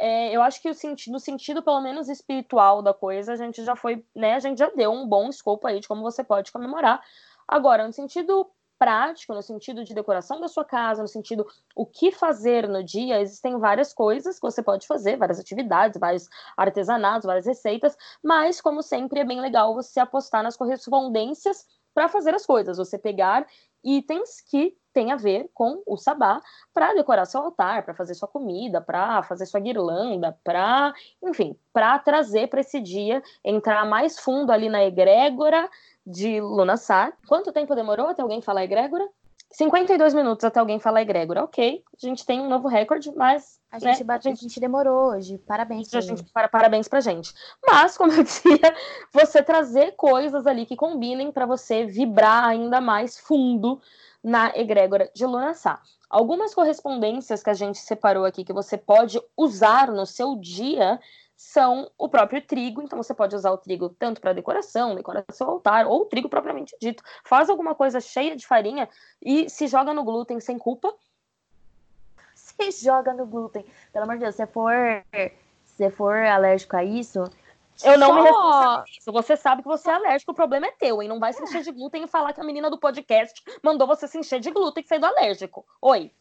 é, eu acho que o sentido, no sentido, pelo menos espiritual da coisa, a gente já foi, né? A gente já deu um bom escopo aí de como você pode comemorar. Agora, no sentido prático, no sentido de decoração da sua casa, no sentido o que fazer no dia, existem várias coisas que você pode fazer, várias atividades, vários artesanatos, várias receitas, mas, como sempre, é bem legal você apostar nas correspondências para fazer as coisas, você pegar itens que tem a ver com o sabá para decorar seu altar, para fazer sua comida, para fazer sua guirlanda, para, enfim, para trazer para esse dia entrar mais fundo ali na egrégora de Lunassar. Quanto tempo demorou até alguém falar egrégora? 52 minutos até alguém falar egrégora. Ok, a gente tem um novo recorde, mas. A gente, né, a gente... a gente demorou hoje. Parabéns pra gente. Para, parabéns pra gente. Mas, como eu dizia, você trazer coisas ali que combinem para você vibrar ainda mais fundo na egrégora de Lunassá. Algumas correspondências que a gente separou aqui que você pode usar no seu dia são o próprio trigo, então você pode usar o trigo tanto para decoração, decorar seu altar, ou o trigo propriamente dito. Faz alguma coisa cheia de farinha e se joga no glúten sem culpa. Se joga no glúten. Pelo amor de Deus, se for, se for alérgico a isso, eu não Só... me responsabilizo. Você sabe que você é alérgico, o problema é teu, hein? Não vai se encher de glúten e falar que a menina do podcast mandou você se encher de glúten e do alérgico. Oi.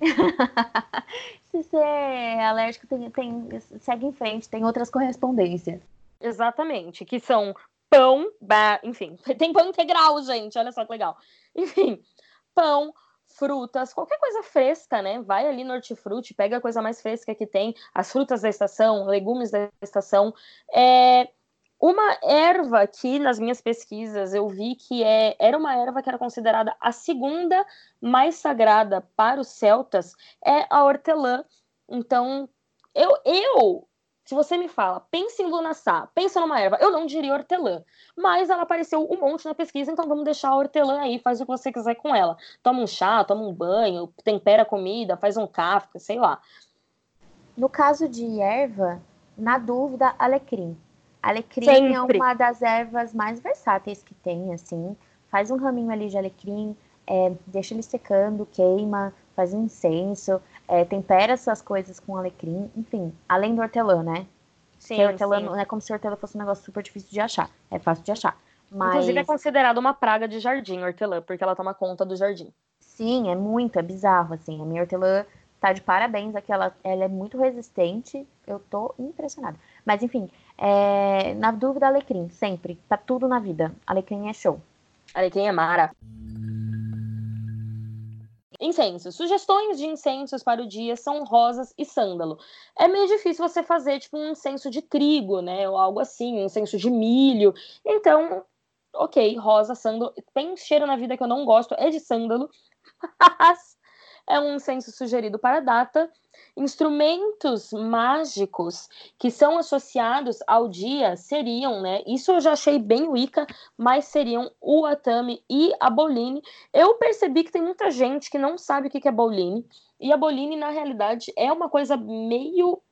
se você é alérgico, tem, tem, segue em frente, tem outras correspondências. Exatamente, que são pão, enfim, tem pão integral, gente, olha só que legal. Enfim, pão, frutas, qualquer coisa fresca, né? Vai ali no hortifruti, pega a coisa mais fresca que tem, as frutas da estação, legumes da estação. É, uma erva que nas minhas pesquisas eu vi que é, era uma erva que era considerada a segunda mais sagrada para os celtas é a hortelã. Então, eu, eu se você me fala, pense em lunaçá, pensa numa erva, eu não diria hortelã. Mas ela apareceu um monte na pesquisa, então vamos deixar a hortelã aí, faz o que você quiser com ela. Toma um chá, toma um banho, tempera a comida, faz um café, sei lá. No caso de erva, na dúvida, alecrim. Alecrim é Sempre. é uma das ervas mais versáteis que tem, assim. Faz um raminho ali de alecrim, é, deixa ele secando, queima, faz um incenso é, tempera essas coisas com alecrim, enfim, além do hortelã, né? Sim, hortelã sim. não é como se hortelã fosse um negócio super difícil de achar. É fácil de achar. Mas... Inclusive é considerada uma praga de jardim, hortelã, porque ela toma conta do jardim. Sim, é muito, é bizarro, assim. A minha hortelã tá de parabéns aqui, ela, ela é muito resistente. Eu tô impressionada. Mas enfim, é... na dúvida, alecrim, sempre. Tá tudo na vida. Alecrim é show. Alecrim é mara. Incensos. Sugestões de incensos para o dia são rosas e sândalo. É meio difícil você fazer tipo um incenso de trigo, né, ou algo assim, um incenso de milho. Então, ok, rosa, sândalo. Tem cheiro na vida que eu não gosto, é de sândalo. Mas é um incenso sugerido para a data instrumentos mágicos que são associados ao dia seriam, né? Isso eu já achei bem Wicca, mas seriam o Atami e a Boline. Eu percebi que tem muita gente que não sabe o que é Boline, e a Boline, na realidade, é uma coisa meio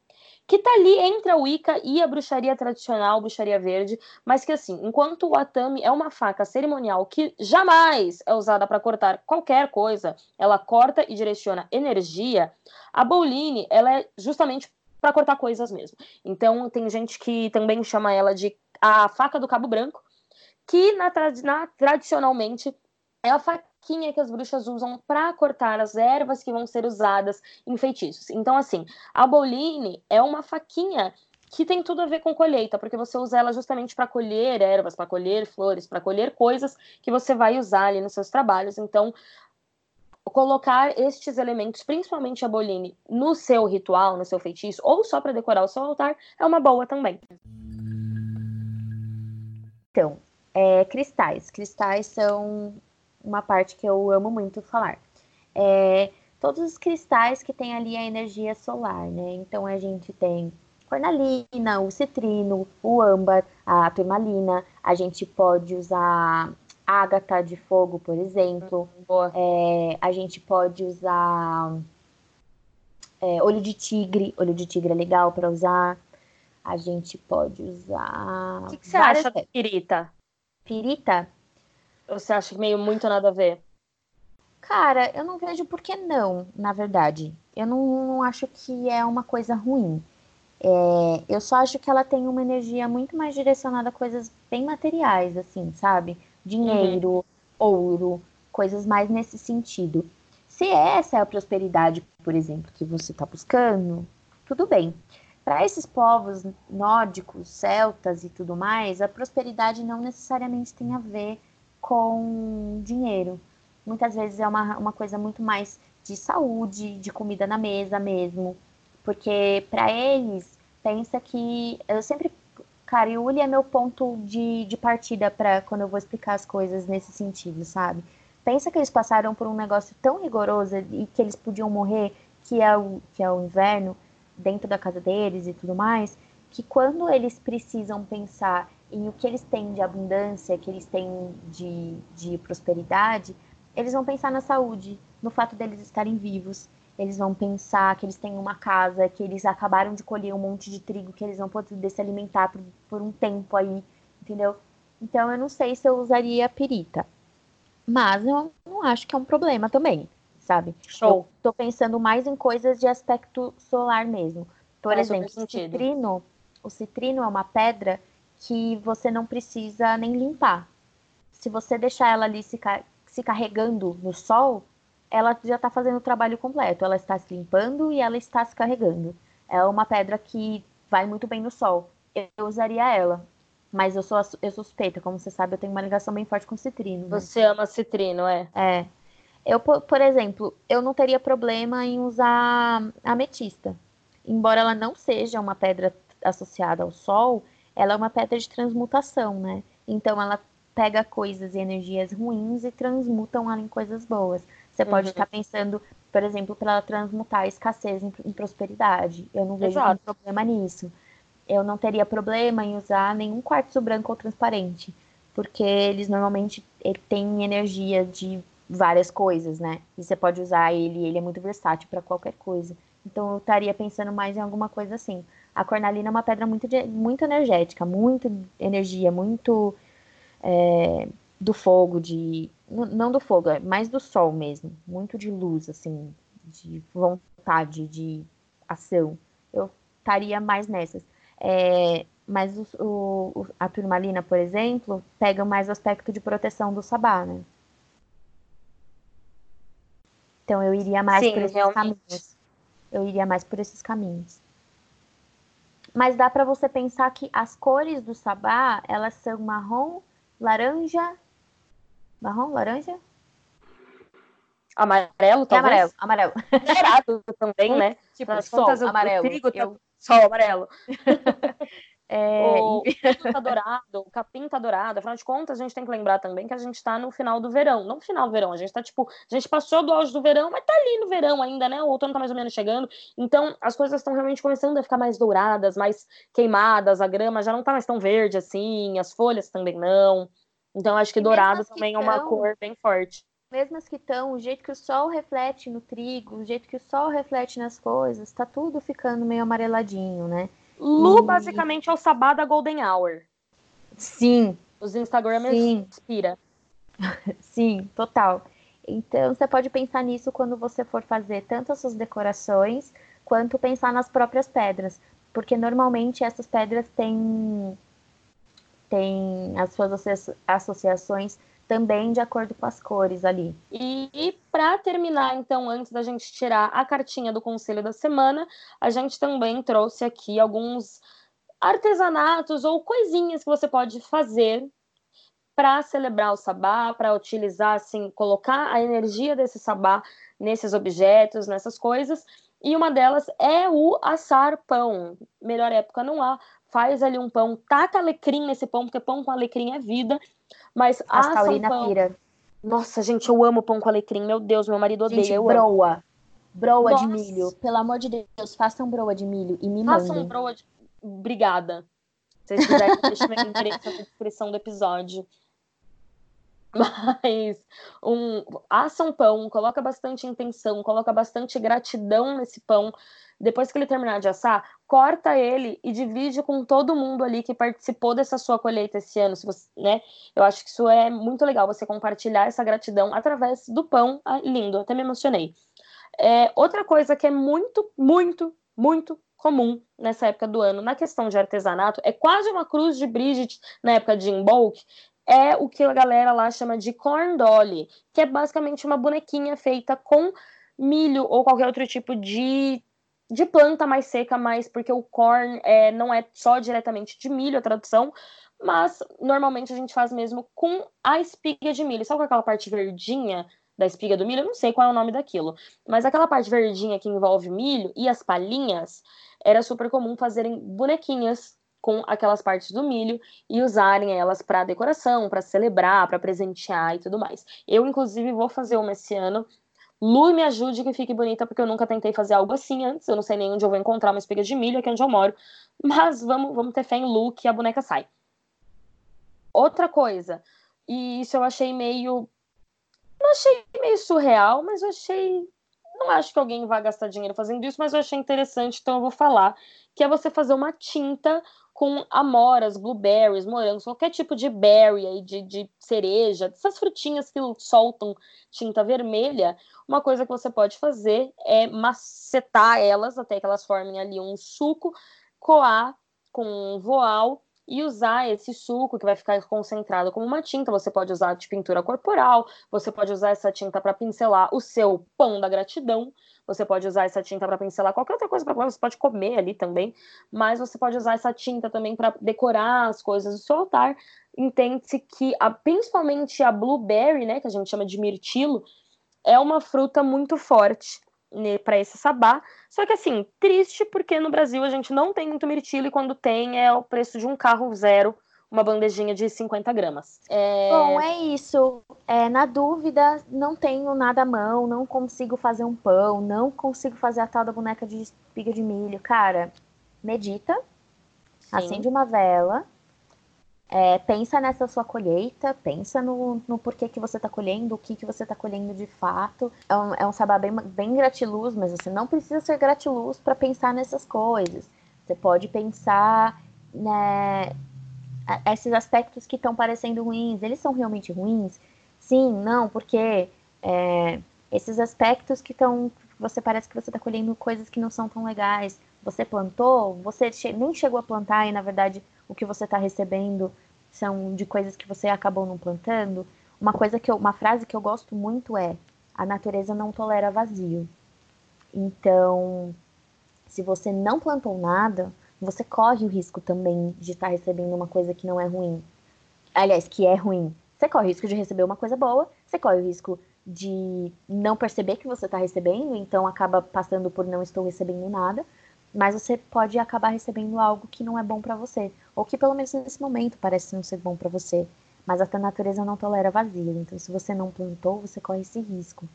que tá ali entre a Wicca e a bruxaria tradicional, bruxaria verde, mas que assim, enquanto o Atami é uma faca cerimonial que jamais é usada para cortar qualquer coisa, ela corta e direciona energia, a Bouline, ela é justamente para cortar coisas mesmo. Então, tem gente que também chama ela de a faca do cabo branco, que na, na tradicionalmente é a faquinha que as bruxas usam para cortar as ervas que vão ser usadas em feitiços. Então, assim, a boline é uma faquinha que tem tudo a ver com colheita, porque você usa ela justamente para colher ervas, para colher flores, para colher coisas que você vai usar ali nos seus trabalhos. Então, colocar estes elementos, principalmente a boline, no seu ritual, no seu feitiço, ou só para decorar o seu altar, é uma boa também. Então, é, cristais. Cristais são uma parte que eu amo muito falar. É, todos os cristais que tem ali a energia solar, né? Então a gente tem cornalina, o citrino, o âmbar, a turmalina. A gente pode usar ágata de fogo, por exemplo. É, a gente pode usar é, olho de tigre. Olho de tigre é legal para usar. A gente pode usar. O que, que você acha da pirita? Pirita? Ou você acha que meio muito nada a ver? Cara, eu não vejo por que não, na verdade. Eu não, não acho que é uma coisa ruim. É, eu só acho que ela tem uma energia muito mais direcionada a coisas bem materiais, assim, sabe? Dinheiro, uhum. ouro, coisas mais nesse sentido. Se essa é a prosperidade, por exemplo, que você está buscando, tudo bem. Para esses povos nórdicos, celtas e tudo mais, a prosperidade não necessariamente tem a ver com dinheiro. Muitas vezes é uma, uma coisa muito mais de saúde, de comida na mesa mesmo. Porque para eles, pensa que. Eu sempre. Cara, é meu ponto de, de partida para quando eu vou explicar as coisas nesse sentido, sabe? Pensa que eles passaram por um negócio tão rigoroso e que eles podiam morrer, que é o, que é o inverno, dentro da casa deles e tudo mais, que quando eles precisam pensar em o que eles têm de abundância, que eles têm de, de prosperidade, eles vão pensar na saúde, no fato deles estarem vivos. Eles vão pensar que eles têm uma casa, que eles acabaram de colher um monte de trigo, que eles vão poder se alimentar por, por um tempo aí, entendeu? Então eu não sei se eu usaria pirita. Mas eu não acho que é um problema também, sabe? Show. Eu tô pensando mais em coisas de aspecto solar mesmo. Por exemplo, o citrino, o citrino é uma pedra que você não precisa nem limpar. Se você deixar ela ali se, se carregando no sol, ela já está fazendo o trabalho completo. Ela está se limpando e ela está se carregando. É uma pedra que vai muito bem no sol. Eu usaria ela. Mas eu sou eu suspeita, como você sabe, eu tenho uma ligação bem forte com citrino. Né? Você ama citrino, é? É. Eu, por exemplo, eu não teria problema em usar ametista. Embora ela não seja uma pedra associada ao sol, ela é uma pedra de transmutação, né? Então ela pega coisas e energias ruins e transmutam ela em coisas boas. Você pode estar uhum. tá pensando, por exemplo, para ela transmutar a escassez em, em, prosperidade. Eu não vejo nenhum problema nisso. Eu não teria problema em usar nenhum quartzo branco ou transparente, porque eles normalmente ele têm energia de várias coisas, né? E você pode usar ele, ele é muito versátil para qualquer coisa. Então eu estaria pensando mais em alguma coisa assim. A cornalina é uma pedra muito, muito energética, muito energia, muito é, do fogo, de. Não do fogo, é mais do sol mesmo. Muito de luz, assim, de vontade, de ação. Eu estaria mais nessas. É, mas o, o, a turmalina, por exemplo, pega mais o aspecto de proteção do sabá, né? Então eu iria mais Sim, por esses realmente. caminhos. Eu iria mais por esses caminhos. Mas dá para você pensar que as cores do sabá, elas são marrom, laranja, marrom, laranja? Amarelo, talvez? É amarelo, amarelo. Dourado também, né? Tipo, sol, amarelo. O trigo eu... sol, amarelo. É... O tá dourado, o capim tá dourado. Afinal de contas, a gente tem que lembrar também que a gente tá no final do verão. Não no final do verão, a gente tá tipo, a gente passou do auge do verão, mas tá ali no verão ainda, né? O outono tá mais ou menos chegando. Então, as coisas estão realmente começando a ficar mais douradas, mais queimadas, a grama já não tá mais tão verde assim, as folhas também não. Então, acho que dourado também é uma cor bem forte. Mesmo as que estão, o jeito que o sol reflete no trigo, o jeito que o sol reflete nas coisas, tá tudo ficando meio amareladinho, né? Lu, e... basicamente, é o sabá da Golden Hour. Sim. Os Instagramers Sim. inspira. Sim, total. Então, você pode pensar nisso quando você for fazer tanto as suas decorações, quanto pensar nas próprias pedras. Porque normalmente essas pedras têm, têm as suas associações também de acordo com as cores ali. E, e para terminar, então, antes da gente tirar a cartinha do conselho da semana, a gente também trouxe aqui alguns artesanatos ou coisinhas que você pode fazer para celebrar o sabá, para utilizar, assim, colocar a energia desse sabá nesses objetos, nessas coisas. E uma delas é o assar pão. Melhor época não há. Faz ali um pão, taca alecrim nesse pão, porque pão com alecrim é vida. Mas a assa um pão. Pira. Nossa, gente, eu amo pão com alecrim. Meu Deus, meu marido odeia. Gente, eu broa. Amo. Broa Nossa. de milho. Pelo amor de Deus, façam broa de milho e me façam mandem. Façam broa de... Obrigada. Se vocês quiserem, deixa meu endereço na descrição do episódio. Mas um, assa um pão, coloca bastante intenção, coloca bastante gratidão nesse pão. Depois que ele terminar de assar, corta ele e divide com todo mundo ali que participou dessa sua colheita esse ano. Se você, né? Eu acho que isso é muito legal, você compartilhar essa gratidão através do pão. Ah, lindo, até me emocionei. É, outra coisa que é muito, muito, muito comum nessa época do ano na questão de artesanato é quase uma cruz de Bridget na época de Imbolc, é o que a galera lá chama de corn dolly, que é basicamente uma bonequinha feita com milho ou qualquer outro tipo de, de planta mais seca, mais porque o corn é, não é só diretamente de milho a tradução, mas normalmente a gente faz mesmo com a espiga de milho. Sabe aquela parte verdinha da espiga do milho? Eu não sei qual é o nome daquilo, mas aquela parte verdinha que envolve milho e as palhinhas, era super comum fazerem bonequinhas com aquelas partes do milho e usarem elas para decoração, para celebrar, para presentear e tudo mais. Eu, inclusive, vou fazer uma esse ano. Lu, me ajude que fique bonita, porque eu nunca tentei fazer algo assim antes. Eu não sei nem onde eu vou encontrar uma espiga de milho aqui onde eu moro. Mas vamos, vamos ter fé em Lu que a boneca sai. Outra coisa, e isso eu achei meio. Não achei meio surreal, mas eu achei. Não acho que alguém vá gastar dinheiro fazendo isso, mas eu achei interessante, então eu vou falar. Que é você fazer uma tinta com amoras, blueberries, morangos, qualquer tipo de berry aí, de, de cereja, essas frutinhas que soltam tinta vermelha, uma coisa que você pode fazer é macetar elas até que elas formem ali um suco, coar com um voal e usar esse suco que vai ficar concentrado como uma tinta. Você pode usar de pintura corporal, você pode usar essa tinta para pincelar o seu pão da gratidão, você pode usar essa tinta para pincelar qualquer outra coisa, você pode comer ali também, mas você pode usar essa tinta também para decorar as coisas do seu altar. Entende-se que, a, principalmente a blueberry, né, que a gente chama de mirtilo, é uma fruta muito forte né, para esse sabá. Só que assim, triste porque no Brasil a gente não tem muito mirtilo e quando tem é o preço de um carro zero uma bandejinha de 50 gramas. É... Bom, é isso. É, na dúvida, não tenho nada à mão, não consigo fazer um pão, não consigo fazer a tal da boneca de espiga de milho. Cara, medita, Sim. acende uma vela, é, pensa nessa sua colheita, pensa no, no porquê que você está colhendo, o que, que você está colhendo de fato. É um, é um sabá bem, bem gratiluz, mas você não precisa ser gratiluz para pensar nessas coisas. Você pode pensar né, esses aspectos que estão parecendo ruins, eles são realmente ruins? Sim, não, porque é, esses aspectos que estão, você parece que você está colhendo coisas que não são tão legais. Você plantou, você che nem chegou a plantar e na verdade o que você está recebendo são de coisas que você acabou não plantando. Uma coisa que eu, uma frase que eu gosto muito é: a natureza não tolera vazio. Então, se você não plantou nada, você corre o risco também de estar tá recebendo uma coisa que não é ruim. Aliás, que é ruim. Você corre o risco de receber uma coisa boa, você corre o risco de não perceber que você está recebendo, então acaba passando por não estou recebendo nada, mas você pode acabar recebendo algo que não é bom para você, ou que pelo menos nesse momento parece não ser bom para você. Mas a natureza não tolera vazio, então se você não plantou, você corre esse risco.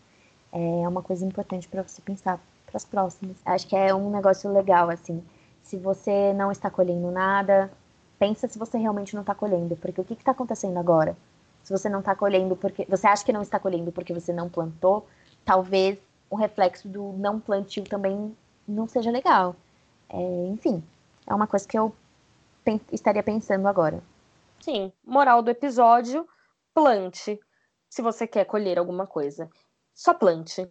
É uma coisa importante para você pensar para as próximas. Acho que é um negócio legal assim. Se você não está colhendo nada, pensa se você realmente não está colhendo, porque o que está acontecendo agora? Se você não está colhendo porque você acha que não está colhendo porque você não plantou, talvez o reflexo do não plantio também não seja legal. É, enfim, é uma coisa que eu estaria pensando agora. Sim, moral do episódio: plante. Se você quer colher alguma coisa, só plante.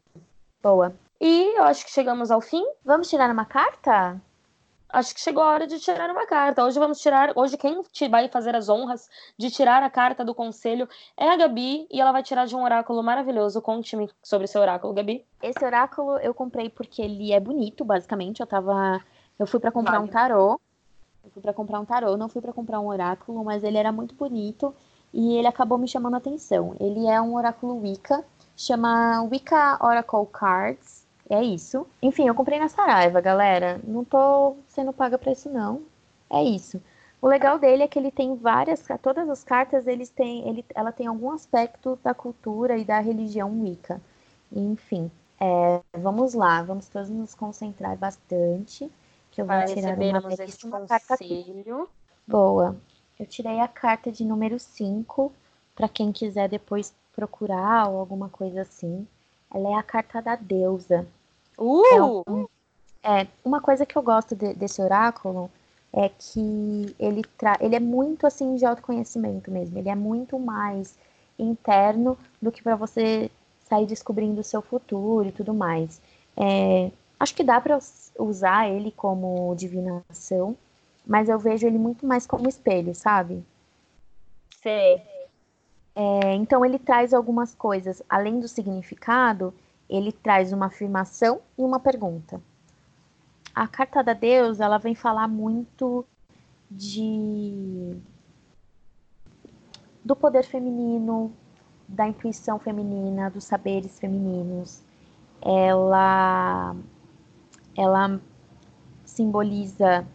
Boa. E eu acho que chegamos ao fim. Vamos tirar uma carta? Acho que chegou a hora de tirar uma carta. Hoje vamos tirar. Hoje, quem vai fazer as honras de tirar a carta do conselho é a Gabi e ela vai tirar de um oráculo maravilhoso. Conte-me sobre seu oráculo, Gabi. Esse oráculo eu comprei porque ele é bonito, basicamente. Eu tava. Eu fui para comprar vale. um tarô. Eu fui para comprar um tarô, não fui para comprar um oráculo, mas ele era muito bonito e ele acabou me chamando a atenção. Ele é um oráculo Wicca, chama Wicca Oracle Cards. É isso. Enfim, eu comprei na Saraiva, galera. Não tô sendo paga para isso não. É isso. O legal dele é que ele tem várias, todas as cartas eles têm, ele, ela tem algum aspecto da cultura e da religião Wicca. Enfim, é, vamos lá, vamos todos nos concentrar bastante. Que eu vou Para tirar uma, uma carta. Boa. Eu tirei a carta de número 5, para quem quiser depois procurar ou alguma coisa assim. Ela é a carta da deusa. Uh! É, uma coisa que eu gosto de- desse oráculo é que ele, tra ele é muito assim de autoconhecimento mesmo. Ele é muito mais interno do que para você sair descobrindo o seu futuro e tudo mais. É, acho que dá para usar ele como divinação, mas eu vejo ele muito mais como espelho, sabe? Sei. É, então ele traz algumas coisas, além do significado, ele traz uma afirmação e uma pergunta. A carta da deusa, ela vem falar muito de do poder feminino, da intuição feminina, dos saberes femininos. Ela ela simboliza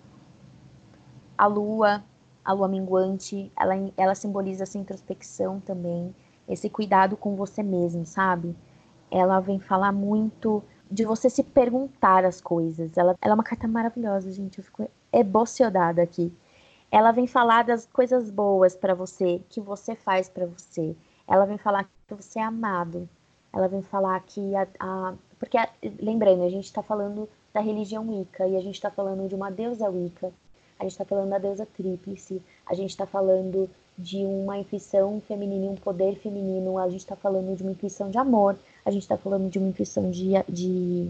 a lua, a lua minguante, ela, ela simboliza essa introspecção também, esse cuidado com você mesmo, sabe? Ela vem falar muito de você se perguntar as coisas. Ela, ela é uma carta maravilhosa, gente. Eu fico emocionada aqui. Ela vem falar das coisas boas para você, que você faz para você. Ela vem falar que você é amado. Ela vem falar que a, a porque lembrando, a gente está falando da religião Wicca e a gente está falando de uma deusa Wicca a gente está falando da deusa tríplice, a gente está falando de uma intuição feminina, um poder feminino, a gente está falando de uma intuição de amor, a gente está falando de uma intuição de, de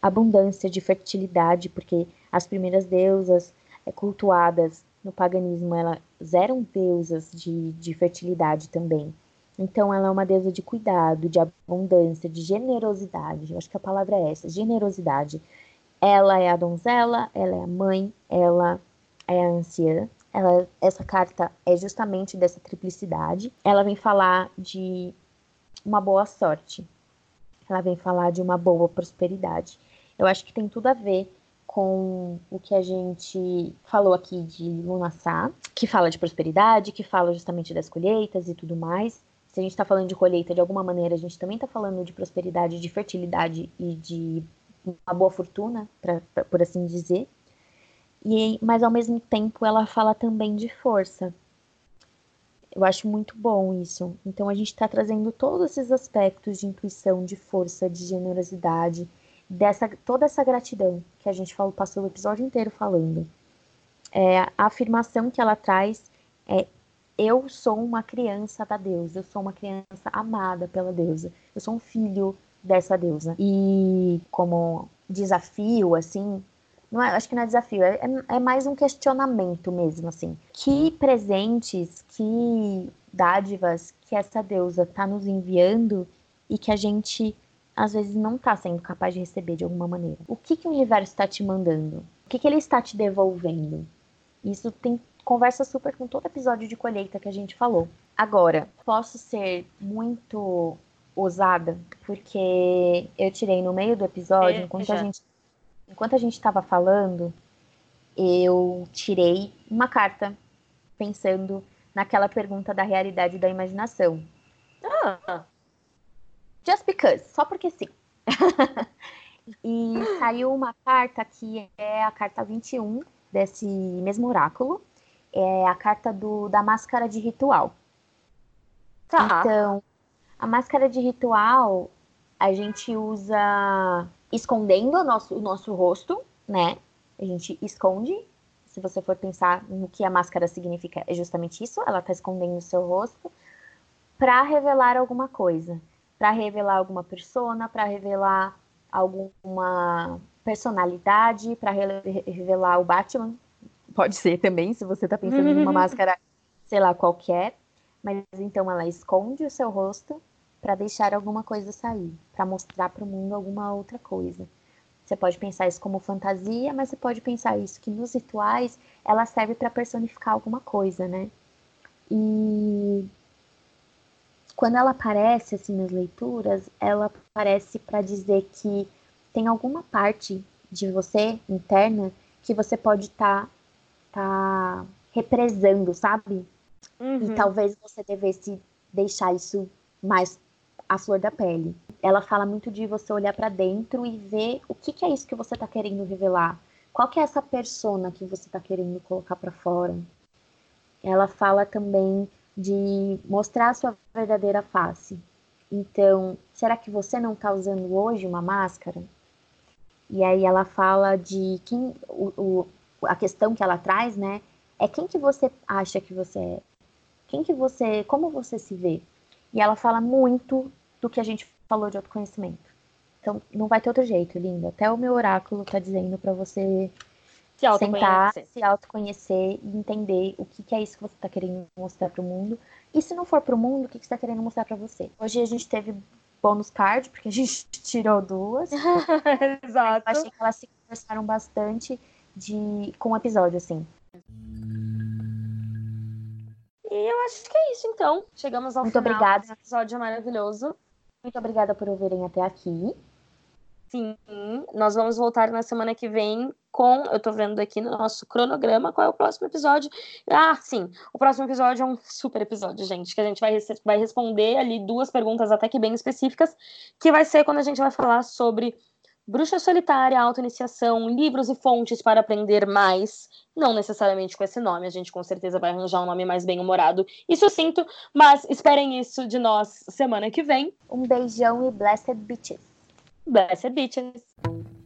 abundância, de fertilidade, porque as primeiras deusas é, cultuadas no paganismo, elas eram deusas de, de fertilidade também. Então, ela é uma deusa de cuidado, de abundância, de generosidade. Eu acho que a palavra é essa, generosidade. Ela é a donzela, ela é a mãe, ela é a anciã. Ela, essa carta é justamente dessa triplicidade. Ela vem falar de uma boa sorte. Ela vem falar de uma boa prosperidade. Eu acho que tem tudo a ver com o que a gente falou aqui de Lunassá, que fala de prosperidade, que fala justamente das colheitas e tudo mais. Se a gente está falando de colheita de alguma maneira, a gente também está falando de prosperidade, de fertilidade e de uma boa fortuna, pra, pra, por assim dizer. E, mas ao mesmo tempo ela fala também de força. Eu acho muito bom isso. Então a gente está trazendo todos esses aspectos de intuição, de força, de generosidade, dessa toda essa gratidão que a gente falou, passou o episódio inteiro falando. É, a afirmação que ela traz é eu sou uma criança da deusa, eu sou uma criança amada pela deusa, eu sou um filho dessa deusa. E como desafio, assim, não é, acho que não é desafio, é, é mais um questionamento mesmo, assim. Que presentes, que dádivas que essa deusa está nos enviando e que a gente às vezes não está sendo capaz de receber de alguma maneira. O que, que o universo está te mandando? O que, que ele está te devolvendo? Isso tem conversa super com todo episódio de colheita que a gente falou. Agora, posso ser muito ousada, porque eu tirei no meio do episódio, É, enquanto já. a gente enquanto a gente estava falando, eu tirei uma carta pensando naquela pergunta da realidade e da imaginação. Ah, Just because, só porque sim. e saiu uma carta que é a carta 21 desse mesmo oráculo. É a carta do, da máscara de ritual. tá. Então, a máscara de ritual a gente usa escondendo o nosso, o nosso rosto, né? A gente esconde. Se você for pensar no que a máscara significa, é justamente isso. Ela tá escondendo o seu rosto para revelar alguma coisa, para revelar alguma persona, para revelar alguma personalidade, para revelar o Batman. Pode ser também, se você tá pensando em uma máscara, sei lá, qualquer. Mas então ela esconde o seu rosto para deixar alguma coisa sair, para mostrar para o mundo alguma outra coisa. Você pode pensar isso como fantasia, mas você pode pensar isso que nos rituais ela serve para personificar alguma coisa, né? E quando ela aparece assim nas leituras, ela aparece para dizer que tem alguma parte de você interna que você pode estar tá, tá represando, sabe? Uhum. E talvez você devesse deixar isso mais à flor da pele. Ela fala muito de você olhar para dentro e ver o que, que, é isso que você está querendo revelar. Qual que é essa persona que você está querendo colocar para fora? Ela fala também de mostrar a sua verdadeira face. Então, será que você não está usando hoje uma máscara? E aí ela fala de quem o, o, a questão que ela traz, né? É quem que você acha que você é? Quem que você, como você se vê? E ela fala muito do que a gente falou de autoconhecimento. Então, não vai ter outro jeito, linda. Até o meu oráculo tá dizendo para você se sentar, se autoconhecer e entender o que, que, é isso que você tá querendo mostrar para o mundo. E se não for para o mundo, o que, que você tá querendo mostrar para você? Hoje a gente teve bônus card, porque a gente tirou duas. Exato. Eu achei que elas se conversaram bastante de, com o episódio, assim. E eu acho que é isso, então. Chegamos ao Muito final obrigada. desse episódio maravilhoso. Muito obrigada por ouvirem até aqui. Sim, nós vamos voltar na semana que vem com. Eu tô vendo aqui no nosso cronograma qual é o próximo episódio. Ah, sim. O próximo episódio é um super episódio, gente. Que a gente vai, vai responder ali duas perguntas até que bem específicas. Que vai ser quando a gente vai falar sobre Bruxa Solitária, Autoiniciação, livros e fontes para aprender mais. Não necessariamente com esse nome, a gente com certeza vai arranjar um nome mais bem-humorado e sucinto, mas esperem isso de nós semana que vem. Um beijão e blessed bitches. Blessed bitches.